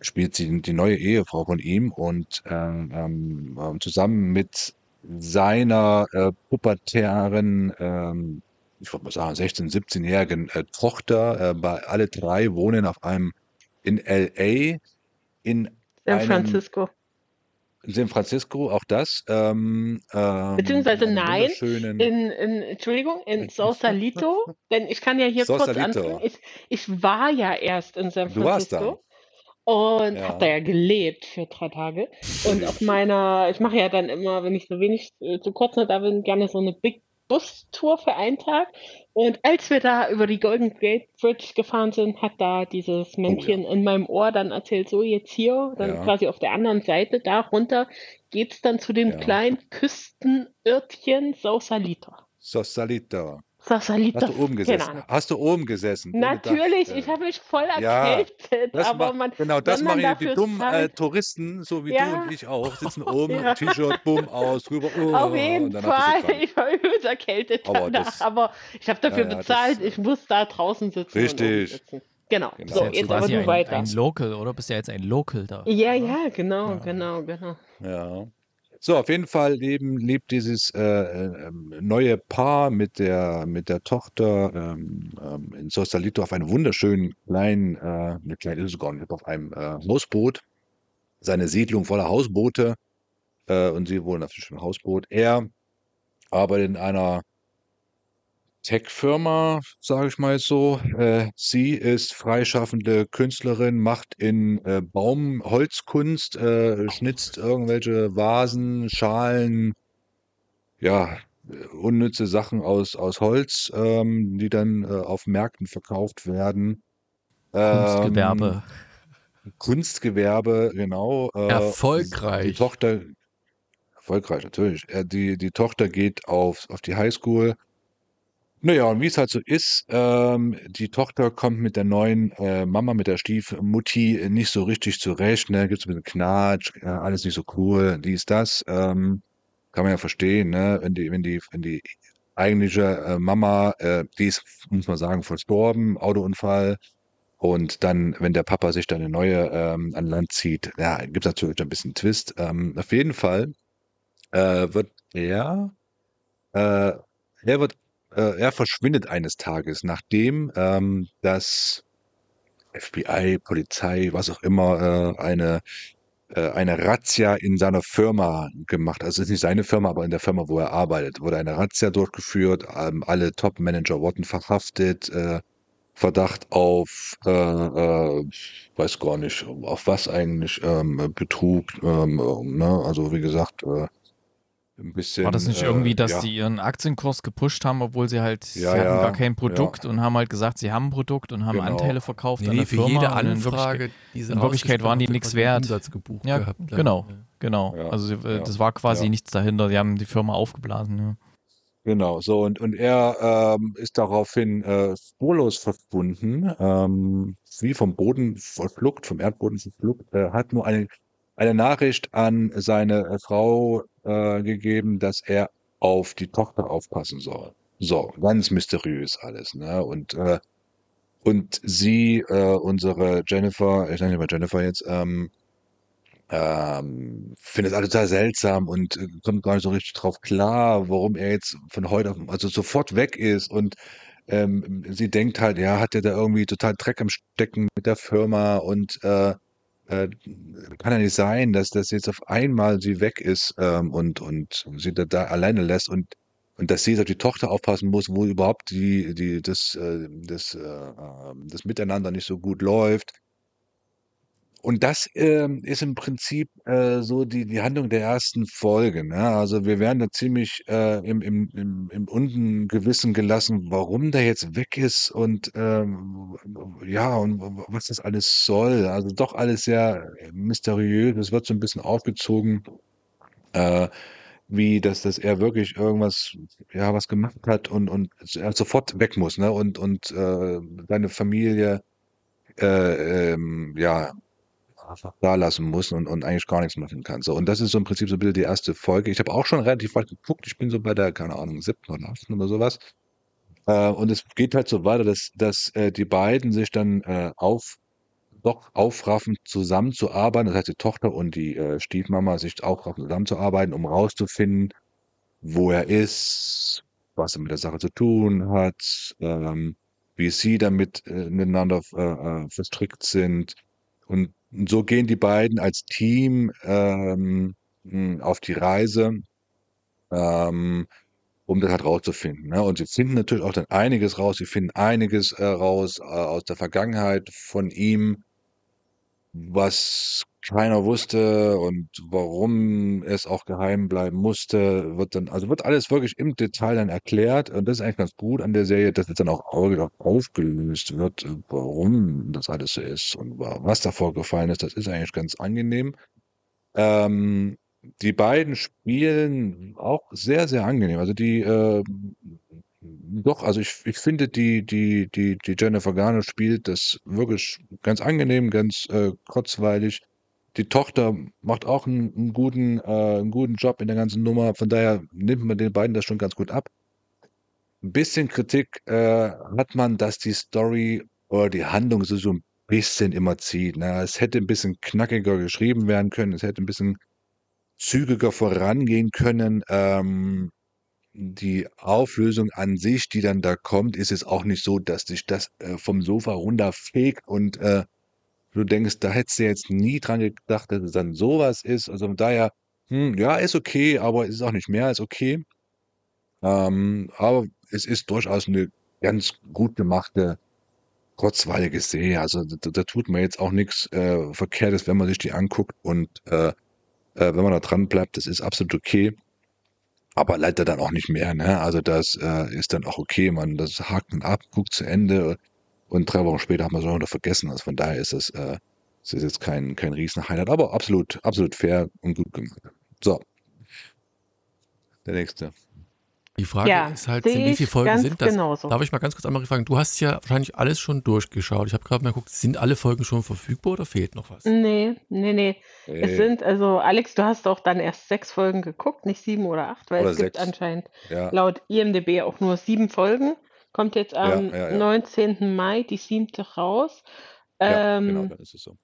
spielt sie die neue Ehefrau von ihm und ähm, ähm, ähm, zusammen mit seiner äh, pubertären, ähm, ich würde mal sagen, 16-, 17-jährigen äh, Tochter. Äh, bei alle drei wohnen auf einem in LA, in San einem Francisco. In San Francisco, auch das. Ähm, ähm, Beziehungsweise nein, In, in, Entschuldigung, in Sausalito, denn ich kann ja hier kurz Sausalito. anfangen. Ich, ich war ja erst in San Du warst Francisco und Ja. habe da ja gelebt für drei Tage. Und auf meiner, ich mache ja dann immer, wenn ich so wenig äh, zu kurz da bin, gerne so eine Big Bus Tour für einen Tag. Und als wir da über die Golden Gate Bridge gefahren sind, hat da dieses Männchen in meinem Ohr dann erzählt, so jetzt hier, dann Ja. quasi auf der anderen Seite, da runter geht's dann zu dem Ja. kleinen Küstenörtchen Sausalito. Sausalito. Sausalito. Hast du oben gesessen? Hast du oben gesessen? Natürlich, Dach, ich äh, habe mich voll Ja, erkältet, Das aber man, genau, das machen die dummen äh, Touristen, so wie Ja. du und ich auch, sitzen oben, Ja. T-Shirt, bumm, aus, rüber, oh, auf und jeden Fall, ich war übelst erkältet Aber danach, das- aber ich habe dafür Ja, ja, bezahlt, das- ich muss da draußen sitzen Richtig. sitzen. Genau, Genau. so, jetzt aber du ein, weiter. ein Local, oder? Bist ja jetzt ein Local da. Ja, ja, genau, Ja. genau, genau. Ja. So, auf jeden Fall leben, lebt dieses äh, ähm, neue Paar mit der, mit der Tochter ähm, ähm, in Sausalito auf einem wunderschönen kleinen, äh, eine kleine nicht, auf einem äh, Hausboot. Seine Siedlung voller Hausboote äh, und sie wohnen auf einem Hausboot. Er arbeitet in einer Tech-Firma, sage ich mal jetzt so. Äh, sie ist freischaffende Künstlerin, macht in äh, Baumholzkunst, äh, schnitzt irgendwelche Vasen, Schalen, ja, äh, unnütze Sachen aus, aus Holz, ähm, die dann äh, auf Märkten verkauft werden. Kunstgewerbe. Ähm, Kunstgewerbe, genau. Äh, Erfolgreich. Die Tochter, erfolgreich natürlich. Die, die Tochter geht auf, auf die Highschool. Naja, und wie es halt so ist, ähm, die Tochter kommt mit der neuen äh, Mama, mit der Stiefmutti nicht so richtig zurecht, ne? Gibt's ein bisschen Knatsch, äh, alles nicht so cool, dies, das. Ähm, kann man ja verstehen, ne? Wenn die, wenn die, wenn die eigentliche äh, Mama, äh, die ist, muss man sagen, verstorben, Autounfall. Und dann, wenn der Papa sich dann eine neue ähm, an Land zieht, ja, gibt's natürlich ein bisschen Twist. Ähm, auf jeden Fall äh, wird er, äh, er wird, äh, er verschwindet eines Tages, nachdem ähm, das FBI, Polizei, was auch immer, äh, eine äh, eine Razzia in seiner Firma gemacht. Also es ist nicht seine Firma, aber in der Firma, wo er arbeitet, wurde eine Razzia durchgeführt. Ähm, alle Top-Manager wurden verhaftet. Äh, Verdacht auf, äh, äh, weiß gar nicht, auf was eigentlich, ähm, Betrug, ähm, äh, ne? Also wie gesagt, äh, ein bisschen. War das nicht äh, irgendwie, dass ja. sie ihren Aktienkurs gepusht haben, obwohl sie halt, Ja, sie hatten ja, gar kein Produkt und haben halt gesagt, sie haben ein Produkt und haben Genau. Anteile verkauft Nee, an nee, der für Firma. jede und in Wirklichkeit- Anfrage, die sie in Wirklichkeit waren die hat, wert. Umsatz gebucht Ja, gehabt. genau. Ja. Genau. Ja, also äh, ja, das war quasi ja. nichts dahinter. Die haben die Firma aufgeblasen. Ja. Genau, so und, und er ähm, ist daraufhin äh, spurlos verschwunden, ähm, wie vom Boden verschluckt, vom Erdboden verschluckt, äh, hat nur eine, eine Nachricht an seine äh, Frau äh, gegeben, dass er auf die Tochter aufpassen soll. So, ganz mysteriös alles, ne? Und, äh, und sie, äh, unsere Jennifer, ich nenne sie mal Jennifer jetzt, ähm, ähm, findet alles total seltsam und äh, kommt gar nicht so richtig drauf klar, warum er jetzt von heute auf, also sofort weg ist und ähm, sie denkt halt, ja, hat er da irgendwie total Dreck am Stecken mit der Firma und äh, äh, kann ja nicht sein, dass das jetzt auf einmal sie weg ist ähm, und, und sie da, da alleine lässt und, und dass sie jetzt auf die Tochter aufpassen muss, wo überhaupt die, die, das, äh, das, äh, äh das Miteinander nicht so gut läuft. Und das ähm, ist im Prinzip äh, so die, die Handlung der ersten Folge. Ne? Also wir werden da ziemlich äh, im, im, im, im Ungewissen gelassen, warum der jetzt weg ist und ähm, ja, und was das alles soll. Also doch alles sehr mysteriös. Es wird so ein bisschen aufgezogen, äh, wie dass, dass er wirklich irgendwas, ja, was gemacht hat und, und er sofort weg muss, ne? Und, und äh, seine Familie äh, ähm, ja, einfach da lassen muss und, und eigentlich gar nichts machen kann. So, und das ist so im Prinzip so ein bisschen die erste Folge. Ich habe auch schon relativ weit geguckt. Ich bin so bei der, keine Ahnung, siebten oder achten oder sowas. Äh, und es geht halt so weiter, dass, dass äh, die beiden sich dann äh, auf, doch aufraffen, zusammenzuarbeiten. Das heißt, die Tochter und die äh, Stiefmama sich aufraffen, zusammenzuarbeiten, um rauszufinden, wo er ist, was er mit der Sache zu tun hat, ähm, wie sie damit äh, miteinander äh, äh verstrickt sind. Und und so gehen die beiden als Team ähm, hm, auf die Reise, ähm, um das halt rauszufinden. Ne? Und sie finden natürlich auch dann einiges raus. Sie finden einiges äh, raus äh, aus der Vergangenheit von ihm, was keiner wusste und warum es auch geheim bleiben musste, wird dann, also wird alles wirklich im Detail dann erklärt. Und das ist eigentlich ganz gut an der Serie, dass es dann auch aufgelöst wird, warum das alles so ist und was da vorgefallen ist. Das ist eigentlich ganz angenehm. Ähm, die beiden spielen auch sehr, sehr angenehm. Also die, äh, doch, also ich, ich finde, die, die, die, die Jennifer Garner spielt das wirklich ganz angenehm, ganz äh, kurzweilig. Die Tochter macht auch einen, einen guten, äh, einen guten Job in der ganzen Nummer. Von daher nimmt man den beiden das schon ganz gut ab. Ein bisschen Kritik äh, hat man, dass die Story oder die Handlung so, so ein bisschen immer zieht. Ne? Es hätte ein bisschen knackiger geschrieben werden können, es hätte ein bisschen zügiger vorangehen können. Ähm, die Auflösung an sich, die dann da kommt, ist es auch nicht so, dass dich das äh, vom Sofa runterfegt und äh, du denkst, da hättest du jetzt nie dran gedacht, dass es dann sowas ist. Also von daher, hm, ja, ist okay, aber es ist auch nicht mehr als okay. Ähm, aber es ist durchaus eine ganz gut gemachte, kurzweilige Serie. Also da, da tut man jetzt auch nichts äh, Verkehrtes, wenn man sich die anguckt und äh, äh, wenn man da dran bleibt, das ist absolut okay aber leider dann auch nicht mehr. Ne? Also das äh, ist dann auch okay, man das hakt man ab, guckt zu Ende und drei Wochen später hat man es auch wieder vergessen. Also von daher ist es, äh, ist jetzt kein, kein Riesen-Highlight, aber absolut, absolut fair und gut gemacht. So. Der nächste. Die Frage ja, ist halt, wie viele Folgen sind das? Genauso. Darf ich mal ganz kurz einmal fragen? Du hast ja wahrscheinlich alles schon durchgeschaut. Ich habe gerade mal geguckt, sind alle Folgen schon verfügbar oder fehlt noch was? Nee, nee, nee. Hey. Es sind, also Alex, du hast doch dann erst sechs Folgen geguckt, nicht sieben oder acht, weil oder es sechs. gibt anscheinend ja. laut IMDB auch nur sieben Folgen. Kommt jetzt am ja, 19. Mai die siebte raus. Ja, genau, ähm, genau, dann ist es so.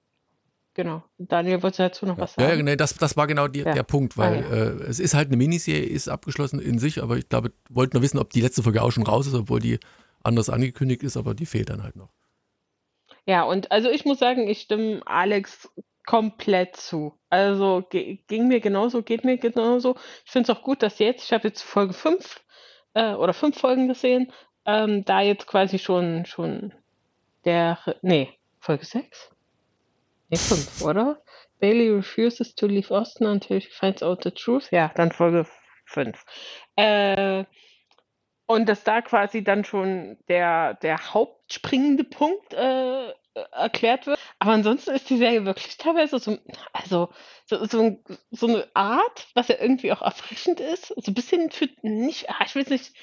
Genau. Daniel, wolltest du dazu noch was sagen? Ja, nee, das, das war genau die, ja. der Punkt, weil ah, ja. äh, es ist halt eine Miniserie, ist abgeschlossen in sich, aber ich glaube, wollten nur wissen, ob die letzte Folge auch schon raus ist, obwohl die anders angekündigt ist, aber die fehlt dann halt noch. Ja, und also ich muss sagen, ich stimme Alex komplett zu. Also ging mir genauso, geht mir genauso. Ich finde es auch gut, dass jetzt, ich habe jetzt Folge 5 äh, oder 5 Folgen gesehen, ähm, da jetzt quasi schon, schon der, nee, Folge 6? Nee, fünf, oder? Bailey refuses to leave Austin until she finds out the truth. Ja, dann Folge 5. Äh, und dass da quasi dann schon der, der hauptspringende Punkt äh, erklärt wird. Aber ansonsten ist die Serie wirklich teilweise so, also so, so, so eine Art, was ja irgendwie auch erfrischend ist. So ein bisschen für nicht, ah, ich will nicht,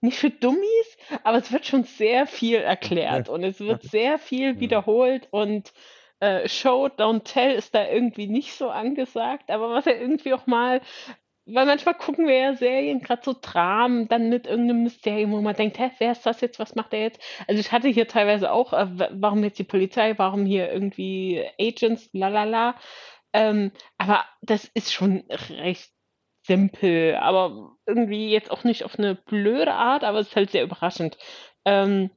nicht für Dummies, aber es wird schon sehr viel erklärt und es wird sehr viel wiederholt und äh, Show, Don't Tell ist da irgendwie nicht so angesagt, aber was ja irgendwie auch mal weil manchmal gucken wir ja Serien, gerade so Dramen, dann mit irgendeinem Mysterium, wo man denkt, hä, wer ist das jetzt, was macht der jetzt? Also ich hatte hier teilweise auch, äh, warum jetzt die Polizei, warum hier irgendwie Agents, lalala. Ähm, aber das ist schon recht simpel, aber irgendwie jetzt auch nicht auf eine blöde Art, aber es ist halt sehr überraschend. Ähm,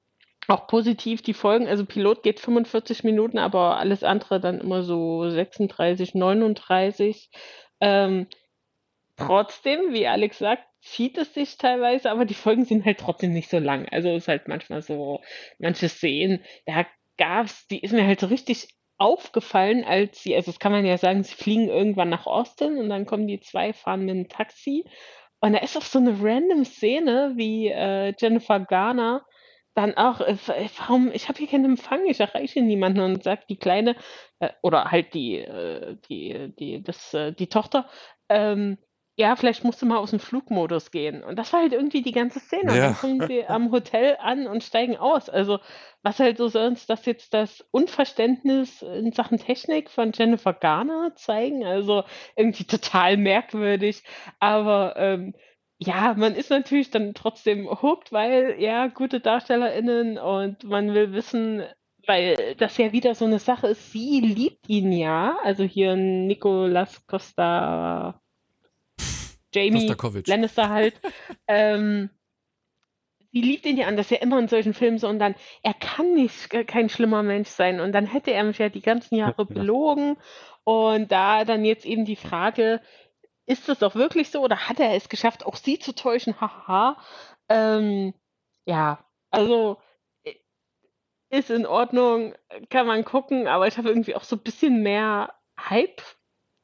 auch positiv die Folgen, also Pilot geht 45 Minuten, aber alles andere dann immer so 36, 39. Ähm, trotzdem, wie Alex sagt, zieht es sich teilweise, aber die Folgen sind halt trotzdem nicht so lang. Also ist halt manchmal so, manche Szenen, da gab's, die ist mir halt so richtig aufgefallen, als sie, also das kann man ja sagen, sie fliegen irgendwann nach Austin und dann kommen die zwei, fahren mit einem Taxi und da ist auch so eine random Szene, wie äh, Jennifer Garner dann auch, äh, äh warum, ich habe hier keinen Empfang, ich erreiche niemanden und sagt die Kleine, äh, oder halt die, äh, die, die, das, äh, die Tochter, ähm, ja, vielleicht musst du mal aus dem Flugmodus gehen. Und das war halt irgendwie die ganze Szene. Und dann kommen sie am Hotel an und steigen aus. Also, was halt so soll uns das jetzt das Unverständnis in Sachen Technik von Jennifer Garner zeigen? Also, irgendwie total merkwürdig. Aber ähm, ja, man ist natürlich dann trotzdem hooked, weil ja, gute DarstellerInnen und man will wissen, weil das ja wieder so eine Sache ist, sie liebt ihn ja. Also hier Nicolas Costa Jamie. Lannister halt. ähm, sie liebt ihn ja an, das ist ja immer in solchen Filmen so und dann, er kann nicht kein schlimmer Mensch sein und dann hätte er mich ja die ganzen Jahre belogen und da dann jetzt eben die Frage, ist das doch wirklich so oder hat er es geschafft, auch sie zu täuschen? Haha. ähm, ja, also äh, ist in Ordnung, kann man gucken, aber ich habe irgendwie auch so ein bisschen mehr Hype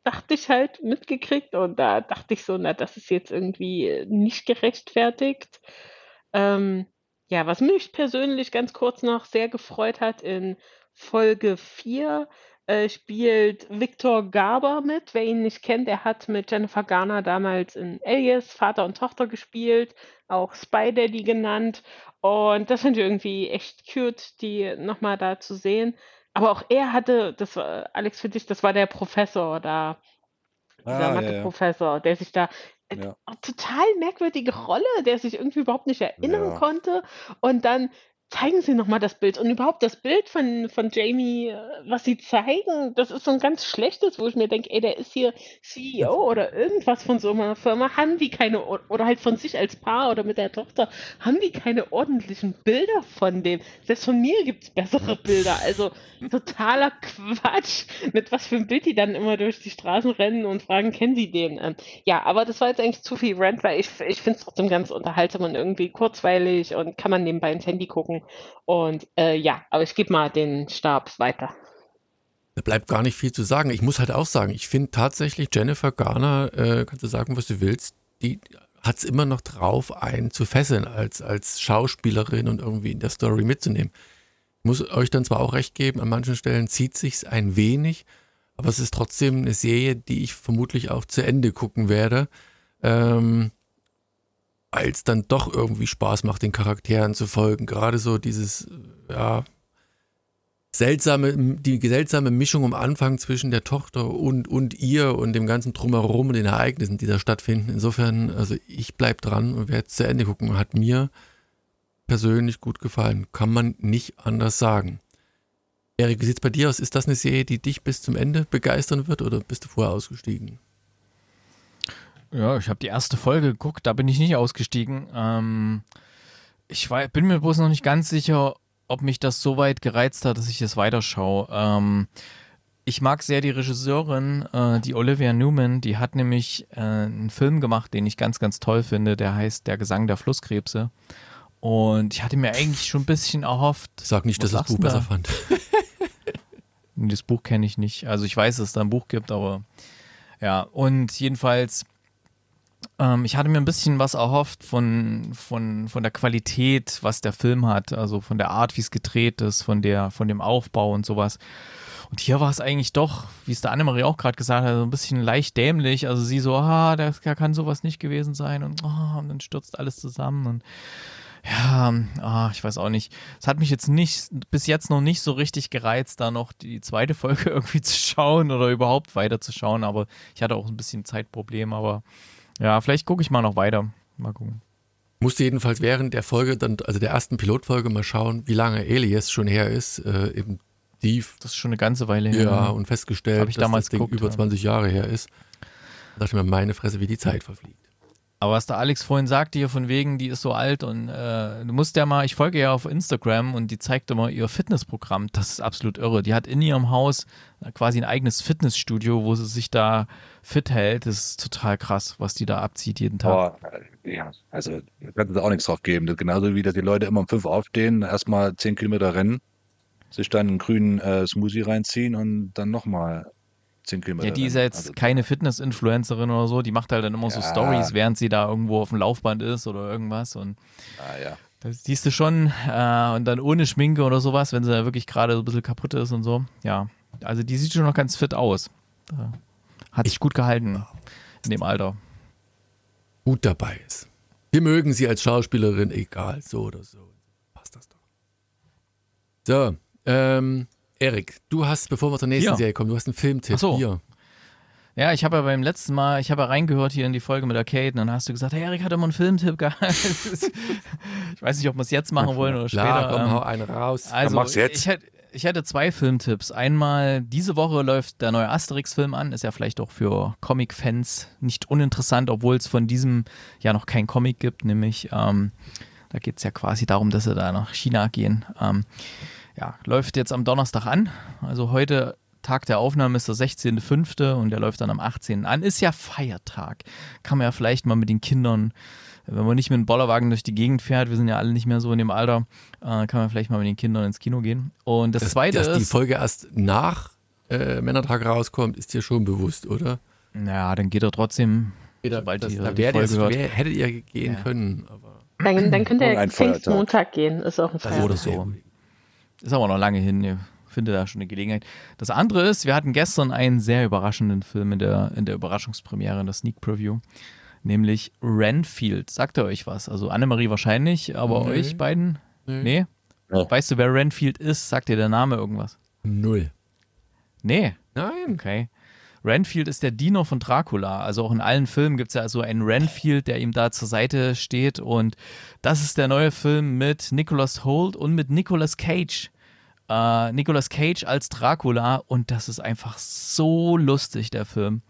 dachte ich halt mitgekriegt und da dachte ich so, na, das ist jetzt irgendwie nicht gerechtfertigt. Ähm, ja, was mich persönlich ganz kurz noch sehr gefreut hat, in Folge 4 äh, spielt Victor Garber mit. Wer ihn nicht kennt, er hat mit Jennifer Garner damals in Alias Vater und Tochter gespielt, auch Spy Daddy genannt. Und das finde ich irgendwie echt cute, die nochmal da zu sehen. Aber auch er hatte, das war, Alex für dich, das war der Professor da, dieser Ah, ja, ja. Mathe-Professor, der sich da äh, Ja. total merkwürdige Rolle, der sich irgendwie überhaupt nicht erinnern Ja. konnte. Und dann zeigen sie nochmal das Bild. Und überhaupt das Bild von, von Jamie, äh, was sie zeigen, das ist so ein ganz schlechtes, wo ich mir denke, ey, der ist hier CEO oder irgendwas von so einer Firma. Haben die keine, oder halt von sich als Paar oder mit der Tochter, haben die keine ordentlichen Bilder von dem? Selbst von mir gibt es bessere Bilder. Also totaler Quatsch, mit was für ein Bild die dann immer durch die Straßen rennen und fragen, kennen sie den? Ähm, ja, aber das war jetzt eigentlich zu viel Rant, weil ich, ich finde es trotzdem ganz unterhaltsam und irgendwie kurzweilig und kann man nebenbei ins Handy gucken. Und äh, ja, aber ich gebe mal den Stab weiter. Da bleibt gar nicht viel zu sagen. Ich muss halt auch sagen, ich finde tatsächlich Jennifer Garner, äh, kannst du sagen, was du willst, die hat es immer noch drauf, einen zu fesseln als, als Schauspielerin und irgendwie in der Story mitzunehmen. Ich muss euch dann zwar auch recht geben, an manchen Stellen zieht sich's ein wenig, aber es ist trotzdem eine Serie, die ich vermutlich auch zu Ende gucken werde, ähm, weil es dann doch irgendwie Spaß macht, den Charakteren zu folgen. Gerade so dieses, ja, seltsame, die seltsame Mischung am Anfang zwischen der Tochter und, und ihr und dem ganzen Drumherum und den Ereignissen, die da stattfinden. Insofern, also ich bleib dran und werde zu Ende gucken. Hat mir persönlich gut gefallen. Kann man nicht anders sagen. Erik, wie sieht's bei dir aus? Ist das eine Serie, die dich bis zum Ende begeistern wird oder bist du vorher ausgestiegen? Ja, ich habe die erste Folge geguckt, da bin ich nicht ausgestiegen. Ähm, ich war, bin mir bloß noch nicht ganz sicher, ob mich das so weit gereizt hat, dass ich es weiterschaue. Ähm, ich mag sehr die Regisseurin, äh, die Olivia Newman, die hat nämlich äh, einen Film gemacht, den ich ganz, ganz toll finde, der heißt Der Gesang der Flusskrebse. Und ich hatte mir eigentlich schon ein bisschen erhofft. Sag nicht, dass ich das Buch da? besser fand. Das Buch kenne ich nicht. Also ich weiß, dass es da ein Buch gibt, aber ja. Und jedenfalls, ähm, ich hatte mir ein bisschen was erhofft von, von, von der Qualität, was der Film hat, also von der Art, wie es gedreht ist, von, der, von dem Aufbau und sowas. Und hier war es eigentlich doch, wie es der Annemarie auch gerade gesagt hat, so ein bisschen leicht dämlich. Also sie so, ah, das kann sowas nicht gewesen sein und, ah, und dann stürzt alles zusammen und ja, ah, ich weiß auch nicht. Es hat mich jetzt nicht, bis jetzt noch nicht so richtig gereizt, da noch die zweite Folge irgendwie zu schauen oder überhaupt weiter zu schauen, aber ich hatte auch ein bisschen Zeitproblem, aber Ja, vielleicht gucke ich mal noch weiter. Mal gucken. Musste jedenfalls während der Folge, dann, also der ersten Pilotfolge, mal schauen, wie lange Elias schon her ist, äh, im Deep. Das ist schon eine ganze Weile her. Ja, und festgestellt, ich dass damals das Ding geguckt, über ja. 20 Jahre her ist. Da dachte ich mir, meine Fresse, wie die Zeit verfliegt. Aber was der Alex vorhin sagte, hier von wegen, die ist so alt und äh, du musst ja mal, ich folge ja auf Instagram und die zeigt immer ihr Fitnessprogramm. Das ist absolut irre. Die hat in ihrem Haus äh, quasi ein eigenes Fitnessstudio, wo sie sich da fit hält. Das ist total krass, was die da abzieht jeden Tag. Äh, ja, also da könnte es auch nichts drauf geben. Genauso wie, dass die Leute immer um fünf aufstehen, erstmal zehn Kilometer rennen, sich dann einen grünen äh, Smoothie reinziehen und dann nochmal zehn Kilometer Ja, die ist ja jetzt Also, keine Fitness-Influencerin oder so, die macht halt dann immer so Ja. Stories, während sie da irgendwo auf dem Laufband ist oder irgendwas und ah, ja. das siehst du schon äh, und dann ohne Schminke oder sowas, wenn sie da wirklich gerade so ein bisschen kaputt ist und so. Ja, also die sieht schon noch ganz fit aus. Da hat sich gut gehalten in dem Alter. Gut dabei ist. Wir mögen sie als Schauspielerin, egal, so oder so. Passt das doch. So, ähm, Erik, du hast, bevor wir zur nächsten Ja. Serie kommen, du hast einen Filmtipp. Ach so. Hier. Ja, ich habe ja beim letzten Mal, ich habe ja reingehört hier in die Folge mit Arcade und dann hast du gesagt, hey, Erik hat immer einen Filmtipp gehabt. ich weiß nicht, ob wir es jetzt machen wollen oder Klar, später. komm, ähm, hau einen raus. Also, mach's jetzt. Ich, hätte, ich hätte zwei Filmtipps. Einmal, diese Woche läuft der neue Asterix-Film an. Ist ja vielleicht auch für Comic-Fans nicht uninteressant, obwohl es von diesem ja noch kein Comic gibt. Nämlich, ähm, da geht es ja quasi darum, dass sie da nach China gehen. Ähm, ja, läuft jetzt am Donnerstag an. Also heute Tag der Aufnahme ist der 16.05. und der läuft dann am 18. an. Ist ja Feiertag. Kann man ja vielleicht mal mit den Kindern, wenn man nicht mit dem Bollerwagen durch die Gegend fährt, wir sind ja alle nicht mehr so in dem Alter, äh, kann man vielleicht mal mit den Kindern ins Kino gehen. Und das, dass, zweite dass die ist, Folge erst nach äh, Männertag rauskommt, ist dir schon bewusst, oder? naja, dann geht er trotzdem, sobald das, die, da die wäre Folge hört. hättet ihr gehen Ja. können, aber Dann, dann er ein Feiertag. Pfingstmontag gehen, ist auch ein das Feiertag. Oder so. Ist aber noch lange hin. Ihr findet da schon eine Gelegenheit. Das andere ist, wir hatten gestern einen sehr überraschenden Film in der, in der Überraschungspremiere, in der Sneak Preview. Nämlich Renfield. Sagt er euch was? Also Annemarie wahrscheinlich, aber Nee. euch beiden? Nee. Nee? Nee. Weißt du, wer Renfield ist? Sagt dir der Name irgendwas? Null. Nee. Nein. Okay. Renfield ist der Diener von Dracula. Also auch in allen Filmen gibt es ja so einen Renfield, der ihm da zur Seite steht. Und das ist der neue Film mit Nicholas Holt und mit Nicolas Cage. Äh, Nicolas Cage als Dracula. Und das ist einfach so lustig, der Film.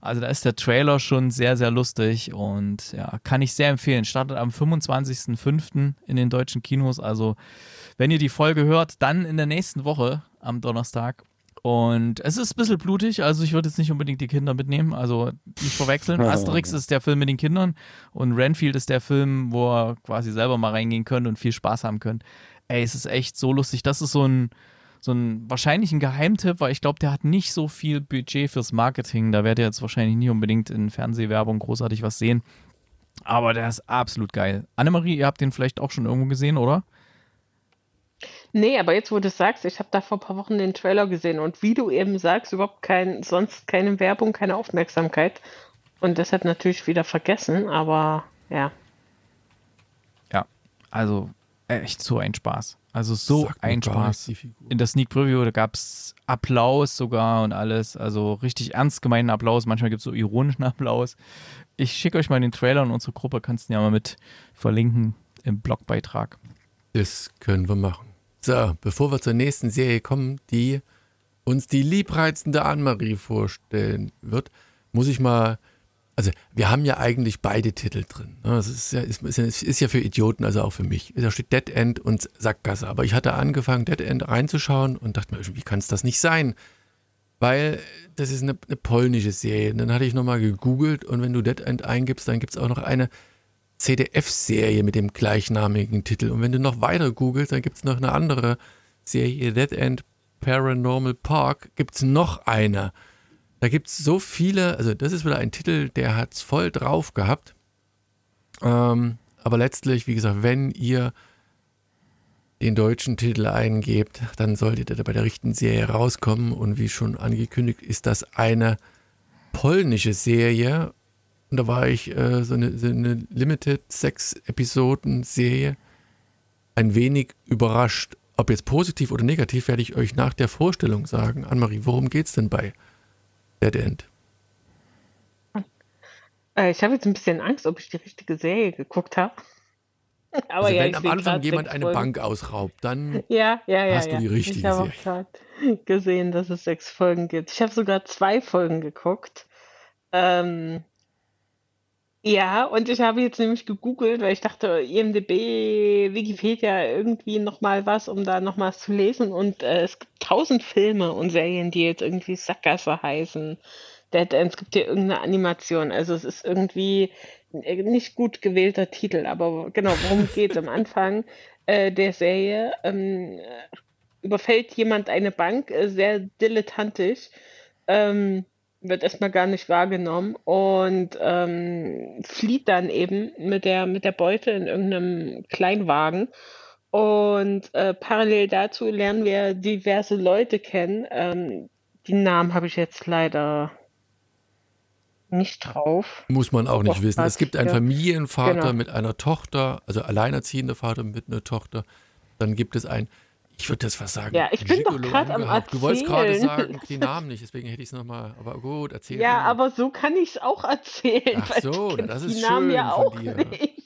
Also da ist der Trailer schon sehr, sehr lustig und ja, kann ich sehr empfehlen. Startet am 25.05. in den deutschen Kinos. Also wenn ihr die Folge hört, dann in der nächsten Woche am Donnerstag. Und es ist ein bisschen blutig, also ich würde jetzt nicht unbedingt die Kinder mitnehmen, also nicht verwechseln. Asterix ist der Film mit den Kindern und Renfield ist der Film, wo ihr quasi selber mal reingehen könnt und viel Spaß haben könnt. Ey, es ist echt so lustig. Das ist so ein, so ein wahrscheinlich ein Geheimtipp, weil ich glaube, der hat nicht so viel Budget fürs Marketing. Da werdet ihr jetzt wahrscheinlich nicht unbedingt in Fernsehwerbung großartig was sehen. Aber der ist absolut geil. Annemarie, ihr habt den vielleicht auch schon irgendwo gesehen, oder? Nee, aber jetzt, wo du es sagst, ich habe da vor ein paar Wochen den Trailer gesehen und wie du eben sagst, überhaupt kein, sonst keine Werbung, keine Aufmerksamkeit. Und deshalb natürlich wieder vergessen, aber ja. Ja, also echt so ein Spaß. Also so ein Spaß. In der Sneak Preview, da gab es Applaus sogar und alles. Also richtig ernst gemeinten Applaus. Manchmal gibt es so ironischen Applaus. Ich schicke euch mal den Trailer in unsere Gruppe, kannst du ja mal mit verlinken im Blogbeitrag. Das können wir machen. So, bevor wir zur nächsten Serie kommen, die uns die liebreizende Anne-Marie vorstellen wird, muss ich mal. Also, wir haben ja eigentlich beide Titel drin. ne? Das ist ja, ist, ist, ja- für Idioten, also auch für mich. Da steht Dead End und Sackgasse. Aber ich hatte angefangen, Dead End reinzuschauen und dachte mir, irgendwie kann es das nicht sein. Weil das ist eine, eine polnische Serie. Und dann hatte ich nochmal gegoogelt und wenn du Dead End eingibst, dann gibt es auch noch eine CDF-Serie mit dem gleichnamigen Titel. Und wenn du noch weiter googelst, dann gibt es noch eine andere Serie, Dead End Paranormal Park, gibt es noch eine. Da gibt es so viele, also das ist wieder ein Titel, der hat es voll drauf gehabt. Ähm, aber letztlich, wie gesagt, wenn ihr den deutschen Titel eingebt, dann solltet ihr da bei der richtigen Serie rauskommen. Und wie schon angekündigt, ist das eine polnische Serie. Und da war ich äh, so, eine, so eine Limited sechs Episoden Serie ein wenig überrascht. Ob jetzt positiv oder negativ, werde ich euch nach der Vorstellung sagen. Annemarie, worum geht's denn bei Dead End? Äh, ich habe jetzt ein bisschen Angst, ob ich die richtige Serie geguckt habe. Aber also ja, wenn am Anfang jemand eine. Bank ausraubt, dann ja, ja, hast du die richtige ich Serie. Ich habe auch gesehen, dass es sechs Folgen gibt. Ich habe sogar zwei Folgen geguckt. Ähm, ja, und ich habe jetzt nämlich gegoogelt, weil ich dachte, IMDb, Wikipedia, irgendwie nochmal was, um da nochmal zu lesen. Und äh, es gibt tausend Filme und Serien, die jetzt irgendwie Sackgasse heißen. Dead End, es gibt hier irgendeine Animation. Also es ist irgendwie nicht gut gewählter Titel, aber genau, worum geht es am Anfang äh, der Serie? Ähm, überfällt jemand eine Bank, äh, sehr dilettantisch. Ähm, wird erstmal gar nicht wahrgenommen und ähm, flieht dann eben mit der, mit der Beute in irgendeinem Kleinwagen. Und äh, parallel dazu lernen wir diverse Leute kennen. Ähm, die Namen habe ich jetzt leider nicht drauf. Muss man auch nicht wissen. Es gibt einen Familienvater genau. mit einer Tochter, also alleinerziehender Vater mit einer Tochter. Dann gibt es einen ich würde das fast sagen. Ja, ich bin doch gerade am Erzählen. Du wolltest gerade sagen, die Namen nicht, deswegen hätte ich es nochmal. Aber gut, erzähl. Ja, mal. aber so kann ich es auch erzählen. Ach so, das ist die schön Namen ja auch nicht.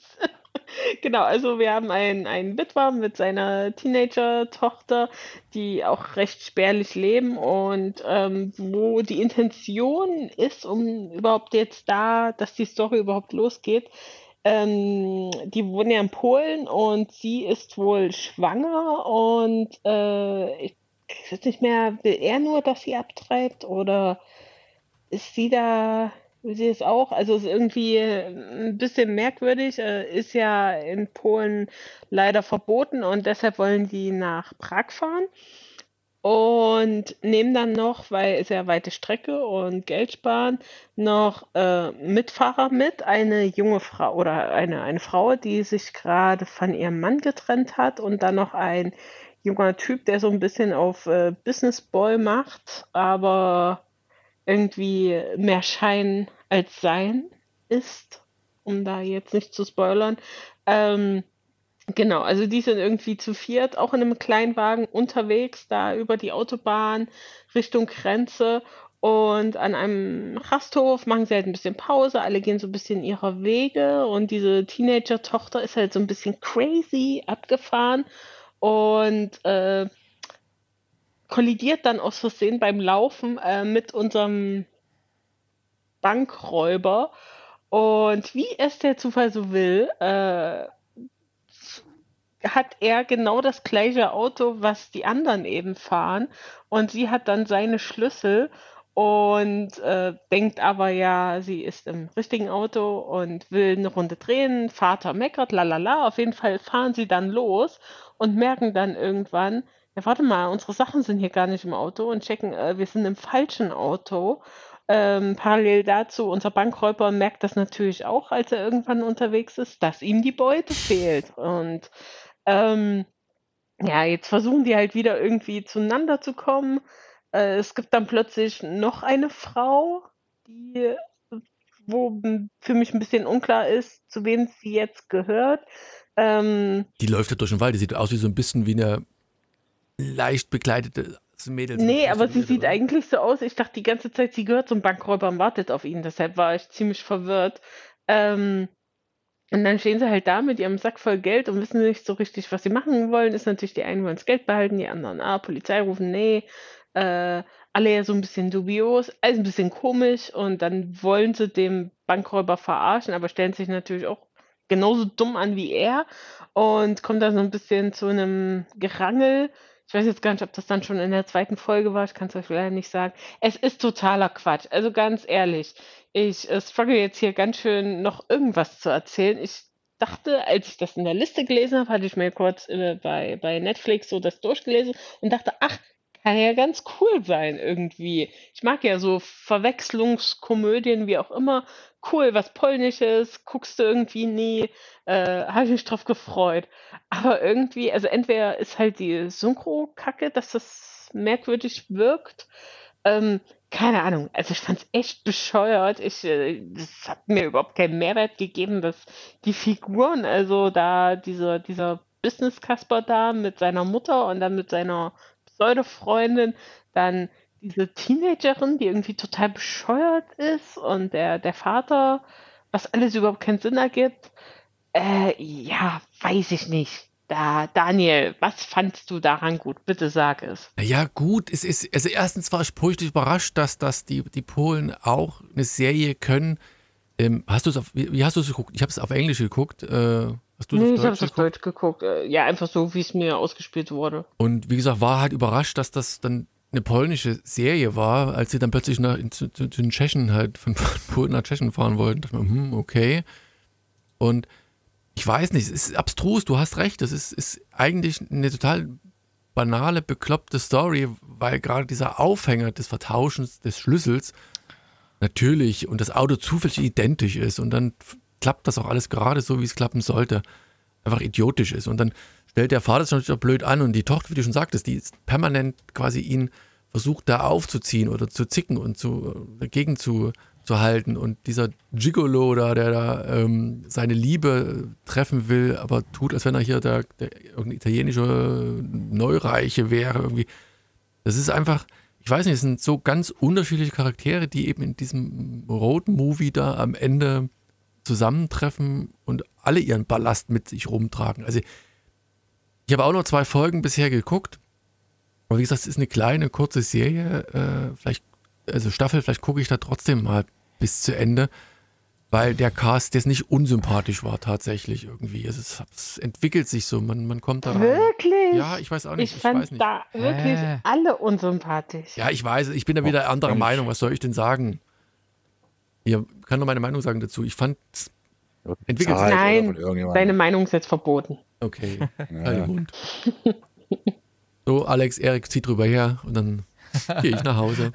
genau, also wir haben einen, einen Witwer mit seiner Teenager-Tochter, die auch recht spärlich leben und ähm, wo die Intention ist, um überhaupt jetzt da, dass die Story überhaupt losgeht, ähm, die wohnen ja in Polen und sie ist wohl schwanger und äh, ich weiß nicht mehr, will er nur, dass sie abtreibt oder ist sie da, will sie es auch? Also ist irgendwie ein bisschen merkwürdig, äh, ist ja in Polen leider verboten und deshalb wollen die nach Prag fahren und nehmen dann noch, weil sehr weite Strecke und Geld sparen, noch äh, Mitfahrer mit, eine junge Frau oder eine, eine Frau, die sich gerade von ihrem Mann getrennt hat und dann noch ein junger Typ, der so ein bisschen auf äh, Business Boy macht, aber irgendwie mehr Schein als Sein ist, um da jetzt nicht zu spoilern. Ähm, Genau, also die sind irgendwie zu viert, auch in einem Kleinwagen unterwegs, da über die Autobahn Richtung Grenze. Und an einem Rasthof machen sie halt ein bisschen Pause, alle gehen so ein bisschen ihrer Wege und diese Teenager-Tochter ist halt so ein bisschen crazy abgefahren und äh, kollidiert dann aus Versehen beim Laufen äh, mit unserem Bankräuber. Und wie es der Zufall so will, äh, hat er genau das gleiche Auto, was die anderen eben fahren. Und sie hat dann seine Schlüssel und äh, denkt aber ja, sie ist im richtigen Auto und will eine Runde drehen. Vater meckert, lalala. Auf jeden Fall fahren sie dann los und merken dann irgendwann, ja, warte mal, unsere Sachen sind hier gar nicht im Auto und checken, äh, wir sind im falschen Auto. Ähm, parallel dazu, unser Bankräuber merkt das natürlich auch, als er irgendwann unterwegs ist, dass ihm die Beute fehlt. Und ähm, ja, jetzt versuchen die halt wieder irgendwie zueinander zu kommen. Äh, es gibt dann plötzlich noch eine Frau, die, wo für mich ein bisschen unklar ist, zu wem sie jetzt gehört. Ähm, die läuft ja durch den Wald, die sieht aus wie so ein bisschen wie eine leicht bekleidete Mädel. Nee, aber sie sieht oder? eigentlich so aus. Ich dachte die ganze Zeit, sie gehört zum Bankräuber und wartet auf ihn. Deshalb war ich ziemlich verwirrt. Ähm, und dann stehen sie halt da mit ihrem Sack voll Geld und wissen nicht so richtig, was sie machen wollen. Ist natürlich die einen wollen das Geld behalten, die anderen, ah, Polizei rufen, nee. Äh, alle ja so ein bisschen dubios, alles ein bisschen komisch und dann wollen sie dem Bankräuber verarschen, aber stellen sich natürlich auch genauso dumm an wie er und kommt dann so ein bisschen zu einem Gerangel. Ich weiß jetzt gar nicht, ob das dann schon in der zweiten Folge war, ich kann es euch leider nicht sagen. Es ist totaler Quatsch, also ganz ehrlich. Ich äh, struggle jetzt hier ganz schön noch irgendwas zu erzählen. Ich dachte, als ich das in der Liste gelesen habe, hatte ich mir kurz äh, bei, bei Netflix so das durchgelesen und dachte, ach, kann ja ganz cool sein irgendwie. Ich mag ja so Verwechslungskomödien, wie auch immer. Cool, was Polnisches, guckst du irgendwie nie, äh, habe ich mich drauf gefreut. Aber irgendwie, also entweder ist halt die Synchro-Kacke, dass das merkwürdig wirkt, ähm, keine Ahnung, also ich fand's echt bescheuert. Ich, äh, hat mir überhaupt keinen Mehrwert gegeben, dass die Figuren, also da dieser, dieser Business-Kasper da mit seiner Mutter und dann mit seiner Pseudo-Freundin, dann diese Teenagerin, die irgendwie total bescheuert ist und der, der Vater was alles überhaupt keinen Sinn ergibt. Äh, ja, weiß ich nicht. Da, Daniel, was fandst du daran gut? Bitte sag es. Ja, gut, es ist, also erstens war ich positiv überrascht, dass, dass die, die Polen auch eine Serie können. Ähm, hast du es auf, wie, wie hast du es geguckt? Ich habe es auf Englisch geguckt. Äh, hast du Nee, ich habe es auf geguckt? Deutsch geguckt. Äh, Ja, einfach so, wie es mir ausgespielt wurde. Und wie gesagt, war halt überrascht, dass das dann eine polnische Serie war, als sie dann plötzlich nach, zu, zu, zu den Tschechen halt von, von Polen nach Tschechien fahren wollten. Da dachte ich mir, hm, okay. Und ich weiß nicht, es ist abstrus, du hast recht, das ist, ist eigentlich eine total banale, bekloppte Story, weil gerade dieser Aufhänger des Vertauschens des Schlüssels natürlich und das Auto zufällig identisch ist und dann klappt das auch alles gerade so, wie es klappen sollte, einfach idiotisch ist. Und dann stellt der Vater sich natürlich auch blöd an und die Tochter, wie du schon sagtest, die ist permanent quasi ihn versucht da aufzuziehen oder zu zicken und zu, dagegen zu, zu halten. Und dieser Gigolo da, der da ähm, seine Liebe treffen will, aber tut, als wenn er hier der, der irgendein italienische Neureiche wäre irgendwie. Das ist einfach, ich weiß nicht, es sind so ganz unterschiedliche Charaktere, die eben in diesem Road-Movie da am Ende zusammentreffen und alle ihren Ballast mit sich rumtragen. Also ich habe auch noch zwei Folgen bisher geguckt. Aber wie gesagt, es ist eine kleine, kurze Serie. Äh, vielleicht, also Staffel, vielleicht gucke ich da trotzdem mal bis zu Ende. Weil der Cast jetzt nicht unsympathisch war tatsächlich irgendwie. Es, ist, es entwickelt sich so, man, man kommt da rein. Wirklich? Ja, ich weiß auch nicht. ich Ich, fand weiß nicht. da wirklich Hä? alle unsympathisch. Ja, ich weiß, ich bin da wieder anderer Mensch. Meinung. Was soll ich denn sagen? Ihr kann nur meine Meinung sagen dazu. Ich fand, Entwickelt sich. Nein, von irgendjemandem. Deine Meinung ist jetzt verboten. okay, halt Ja. So, Alex, Erik, zieh drüber her und dann gehe ich nach Hause.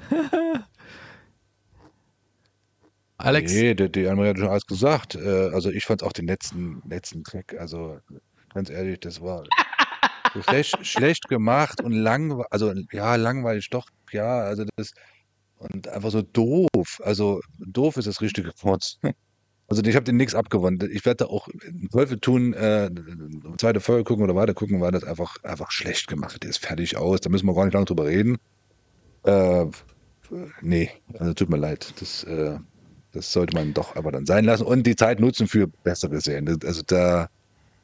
Alex, Nee, die, die Anne-Marie hat schon alles gesagt. Äh, also ich fand auch den letzten, letzten Track, also ganz ehrlich, das war so schlecht, schlecht gemacht und lang, also ja, langweilig doch, ja, also das und einfach so doof. Also doof ist das richtige Wort. Also ich habe den nichts abgewonnen. Ich werde da auch Teufel tun, äh, zweite Folge gucken oder weiter gucken, weil das einfach, einfach schlecht gemacht ist. Fertig aus. Da müssen wir gar nicht lange drüber reden. Äh, nee, also tut mir leid. Das, äh, das sollte man doch aber dann sein lassen und die Zeit nutzen für bessere Serien. Also da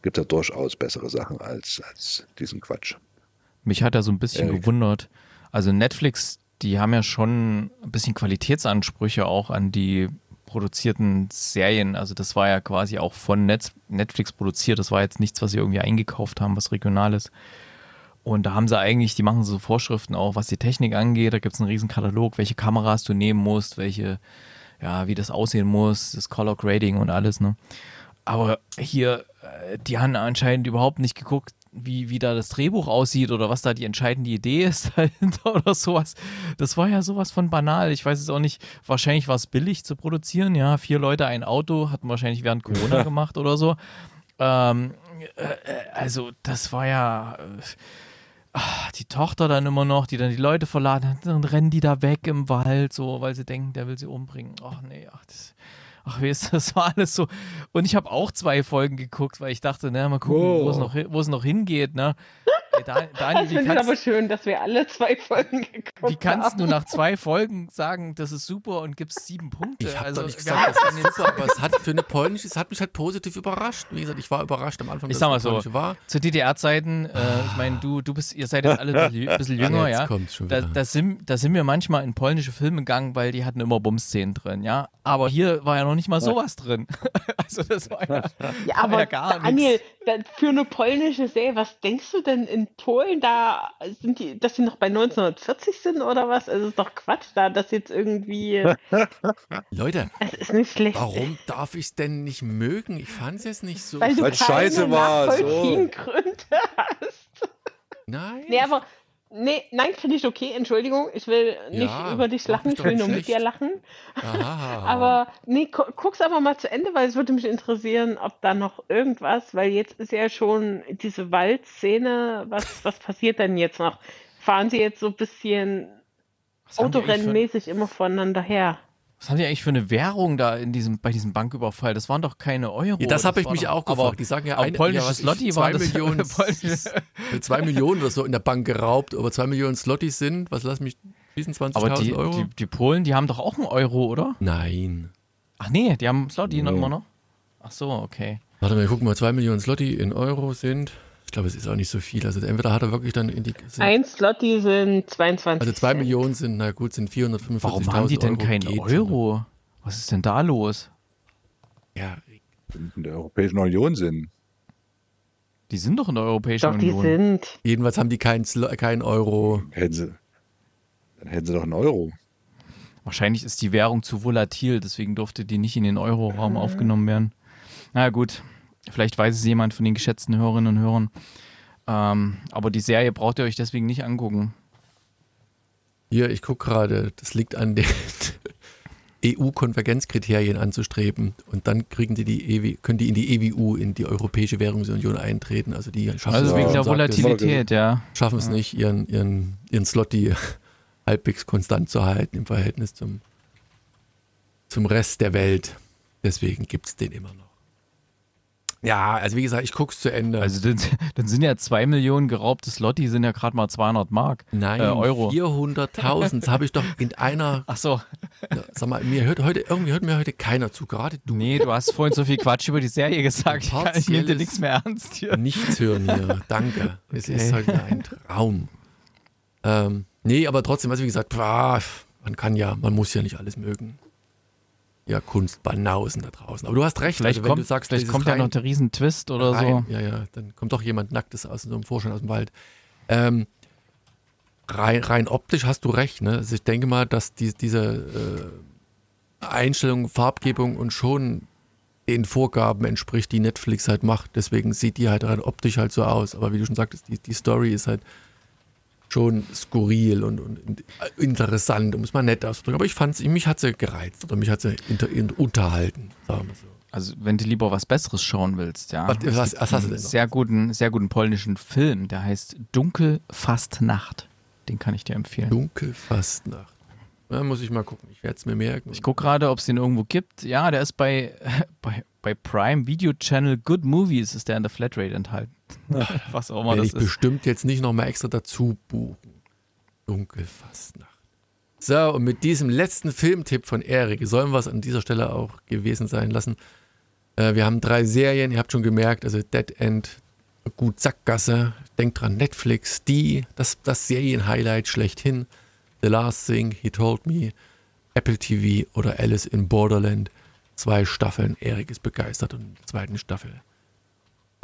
gibt es ja durchaus bessere Sachen als, als diesen Quatsch. Mich hat er so ein bisschen Erik. gewundert. Also Netflix, die haben ja schon ein bisschen Qualitätsansprüche auch an die produzierten Serien. Also das war ja quasi auch von Net Netflix produziert. Das war jetzt nichts, was sie irgendwie eingekauft haben, was regional ist. Und da haben sie eigentlich, die machen so Vorschriften auch, was die Technik angeht. Da gibt es einen riesen Katalog, welche Kameras du nehmen musst, welche, ja, wie das aussehen muss, das Color Grading und alles, ne? Aber hier, äh, die haben anscheinend überhaupt nicht geguckt, wie, wie da das Drehbuch aussieht oder was da die entscheidende Idee ist dahinter oder sowas. Das war ja sowas von banal. Ich weiß es auch nicht. Wahrscheinlich war es billig zu produzieren. Ja, vier Leute, ein Auto, hatten wahrscheinlich während Corona gemacht oder so. Ähm, äh, äh, also, das war ja. Äh, ah, die Tochter dann immer noch, die dann die Leute verladen hat, dann rennen die da weg im Wald, so, weil sie denken, der will sie umbringen. Ach nee, ach, das, ach wie ist das war alles so. Und ich habe auch zwei Folgen geguckt, weil ich dachte, na, mal gucken, wo es noch, hin- wo es noch hingeht, ne? Ey, Daniel, Das finde ich aber schön, dass wir alle zwei Folgen geguckt wie kannst du haben. nach zwei Folgen sagen, das ist super und gibst sieben Punkte? ich habe also, doch nicht gesagt, haben das ist super, aber es hat für eine polnische, es hat mich halt positiv überrascht. Wie gesagt, ich war überrascht am Anfang, Ich sag mal so, war. Zu DDR-Zeiten, äh, ich meine, du, du bist, ihr seid jetzt alle ein bisschen, jünger, Jetzt ja. Da, wieder. da, sind, da sind wir manchmal in polnische Filme gegangen, weil die hatten immer Bumszenen drin, ja. Aber hier war ja noch nicht mal sowas drin. also das war ja, Ja, war aber ja gar Daniel, nichts. Für eine polnische Serie, was denkst du denn in Polen, da sind die, dass die noch bei 1940 sind oder was? Also ist doch Quatsch da, dass jetzt irgendwie, Leute, es ist nicht schlecht. warum darf ich es denn nicht mögen? Ich fand es jetzt nicht so. Weil du keine scheiße war, so. Gründe hast. Nein. Nee, aber, nee, nein, finde ich okay, Entschuldigung, ich will nicht Ja, über dich lachen, ich will nur mit schlecht. dir lachen. Aber nee, gu guck's aber mal zu Ende, weil es würde mich interessieren, ob da noch irgendwas, weil jetzt ist ja schon diese Waldszene, was, was passiert denn jetzt noch? Fahren sie jetzt so ein bisschen autorennenmäßig immer voneinander her? Was haben die eigentlich für eine Währung da in diesem, bei diesem Banküberfall? Das waren doch keine Euro. ja, das habe ich mich doch- auch gefragt. Die sagen ja, ein, polnisches ja, Zloty war zwei das- Millionen, zwei Millionen oder so in der Bank geraubt, aber zwei Millionen Slotties sind, was lass mich, diesen Aber 20.000 die, Euro? die, die Polen, die haben doch auch einen Euro, oder? Nein. Ach nee, die haben Slotty noch Nee. immer noch? Ach so, okay. Warte mal, wir gucken mal, 2 Millionen Slotty in Euro sind. Ich glaube, es ist auch nicht so viel. Also entweder hat er wirklich dann in die. Sind, Ein Slot, die sind 22. also 2 Cent. Millionen sind, na gut, sind 445.000 Warum haben die denn Euro, keinen geht schon. Euro? Was ist denn da los? Ja, In der Europäischen Union sind. Die sind doch in der Europäischen Doch, die Union. sind. jedenfalls haben die keinen keinen Euro. Hätten sie, dann hätten sie doch einen Euro. Wahrscheinlich ist die Währung zu volatil, deswegen durfte die nicht in den Euro-Raum aufgenommen werden. Na gut, vielleicht weiß es jemand von den geschätzten Hörerinnen und Hörern. Ähm, aber die Serie braucht ihr euch deswegen nicht angucken. Hier, ich gucke gerade, das liegt an den EU-Konvergenzkriterien anzustreben und dann kriegen die die EW, können die in die EWU, in die Europäische Währungsunion eintreten. Also die schaffen Also es, wegen der Volatilität, ja. schaffen es nicht, ihren, ihren, ihren Slotty halbwegs konstant zu halten im Verhältnis zum, zum Rest der Welt. Deswegen gibt es den immer noch. Ja, also wie gesagt, ich gucke es zu Ende. Also dann, dann sind ja zwei Millionen geraubte Slotty, sind ja gerade mal 200 Mark. Nein, äh, Euro. 400.000, das habe ich doch in einer, Ach so. sag mal, mir hört heute, irgendwie hört mir heute keiner zu, gerade du. Nee, du hast vorhin so viel Quatsch über die Serie gesagt. Ich, ich nehme dir nichts mehr ernst hier. Nichts hören hier, danke. Es Okay. ist heute ein Traum. Ähm, nee, aber trotzdem, also wie gesagt, man kann ja, man muss ja nicht alles mögen. Ja, Kunstbanausen da draußen. Aber du hast recht, Vielleicht also kommt, du sagst, vielleicht kommt ja noch der Riesentwist oder rein, so. Ja, ja, dann kommt doch jemand Nacktes aus so einem Vorschein aus dem Wald. Ähm, rein, rein optisch hast du recht, ne? Also ich denke mal, dass die, diese äh, Einstellung, Farbgebung und schon den Vorgaben entspricht, die Netflix halt macht. Deswegen sieht die halt rein optisch halt so aus. Aber wie du schon sagtest, die, die Story ist halt schon skurril und, und interessant, um es mal nett auszudrücken. Aber ich fand mich hat sie gereizt oder mich hat sie inter, in, unterhalten, sagen wir so. Also wenn du lieber was Besseres schauen willst, ja. Was- Es was- was hast du denn noch? Sehr guten, sehr guten polnischen Film, der heißt Dunkel fast Nacht. Den kann ich dir empfehlen. Dunkelfastnacht. Da muss ich mal gucken. Ich werde es mir merken. Ich gucke gerade, ob es den irgendwo gibt. Ja, der ist bei, bei, bei Prime Video Channel Good Movies ist der in der Flatrate enthalten. Was auch immer Werde das ich ist. bestimmt jetzt nicht nochmal extra dazu buchen. Dunkelfastnacht. So, und mit diesem letzten Filmtipp von Erik sollen wir es an dieser Stelle auch gewesen sein lassen. Äh, wir haben drei Serien, ihr habt schon gemerkt, also Dead End, gut Sackgasse, denkt dran, Netflix, die, das, das Serien-Highlight schlechthin, The Last Thing, He Told Me, Apple TV oder Alice in Borderland. Zwei Staffeln, Erik ist begeistert und in der zweiten Staffel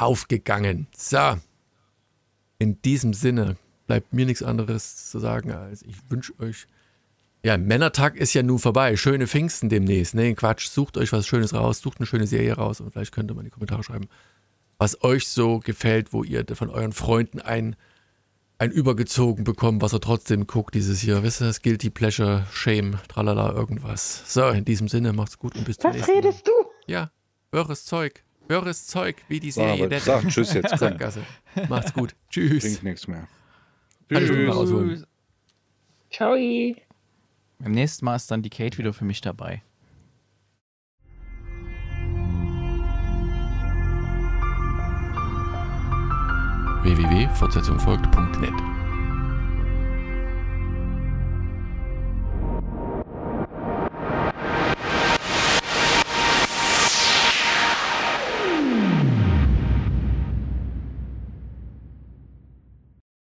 aufgegangen. So, in diesem Sinne bleibt mir nichts anderes zu sagen, als ich wünsche euch. Ja, Männertag ist ja nun vorbei. Schöne Pfingsten demnächst. Nee, Quatsch. Sucht euch was Schönes raus, sucht eine schöne Serie raus und vielleicht könnt ihr mal in die Kommentare schreiben, was euch so gefällt, wo ihr von euren Freunden ein, ein übergezogen bekommt, was ihr trotzdem guckt dieses Jahr. Wisst ihr, das Guilty Pleasure, Shame, tralala, irgendwas. So, in diesem Sinne, macht's gut und bis zum Was nächsten Mal. redest du? Ja, höheres Zeug. Höheres Zeug, wie die Serie. der sag Tschüss jetzt. Sackgasse. Macht's gut. Tschüss. bringt nichts mehr. Tschüss. Ciao. Beim nächsten Mal ist dann die Kate wieder für mich dabei. www.fortsetzung folgt.net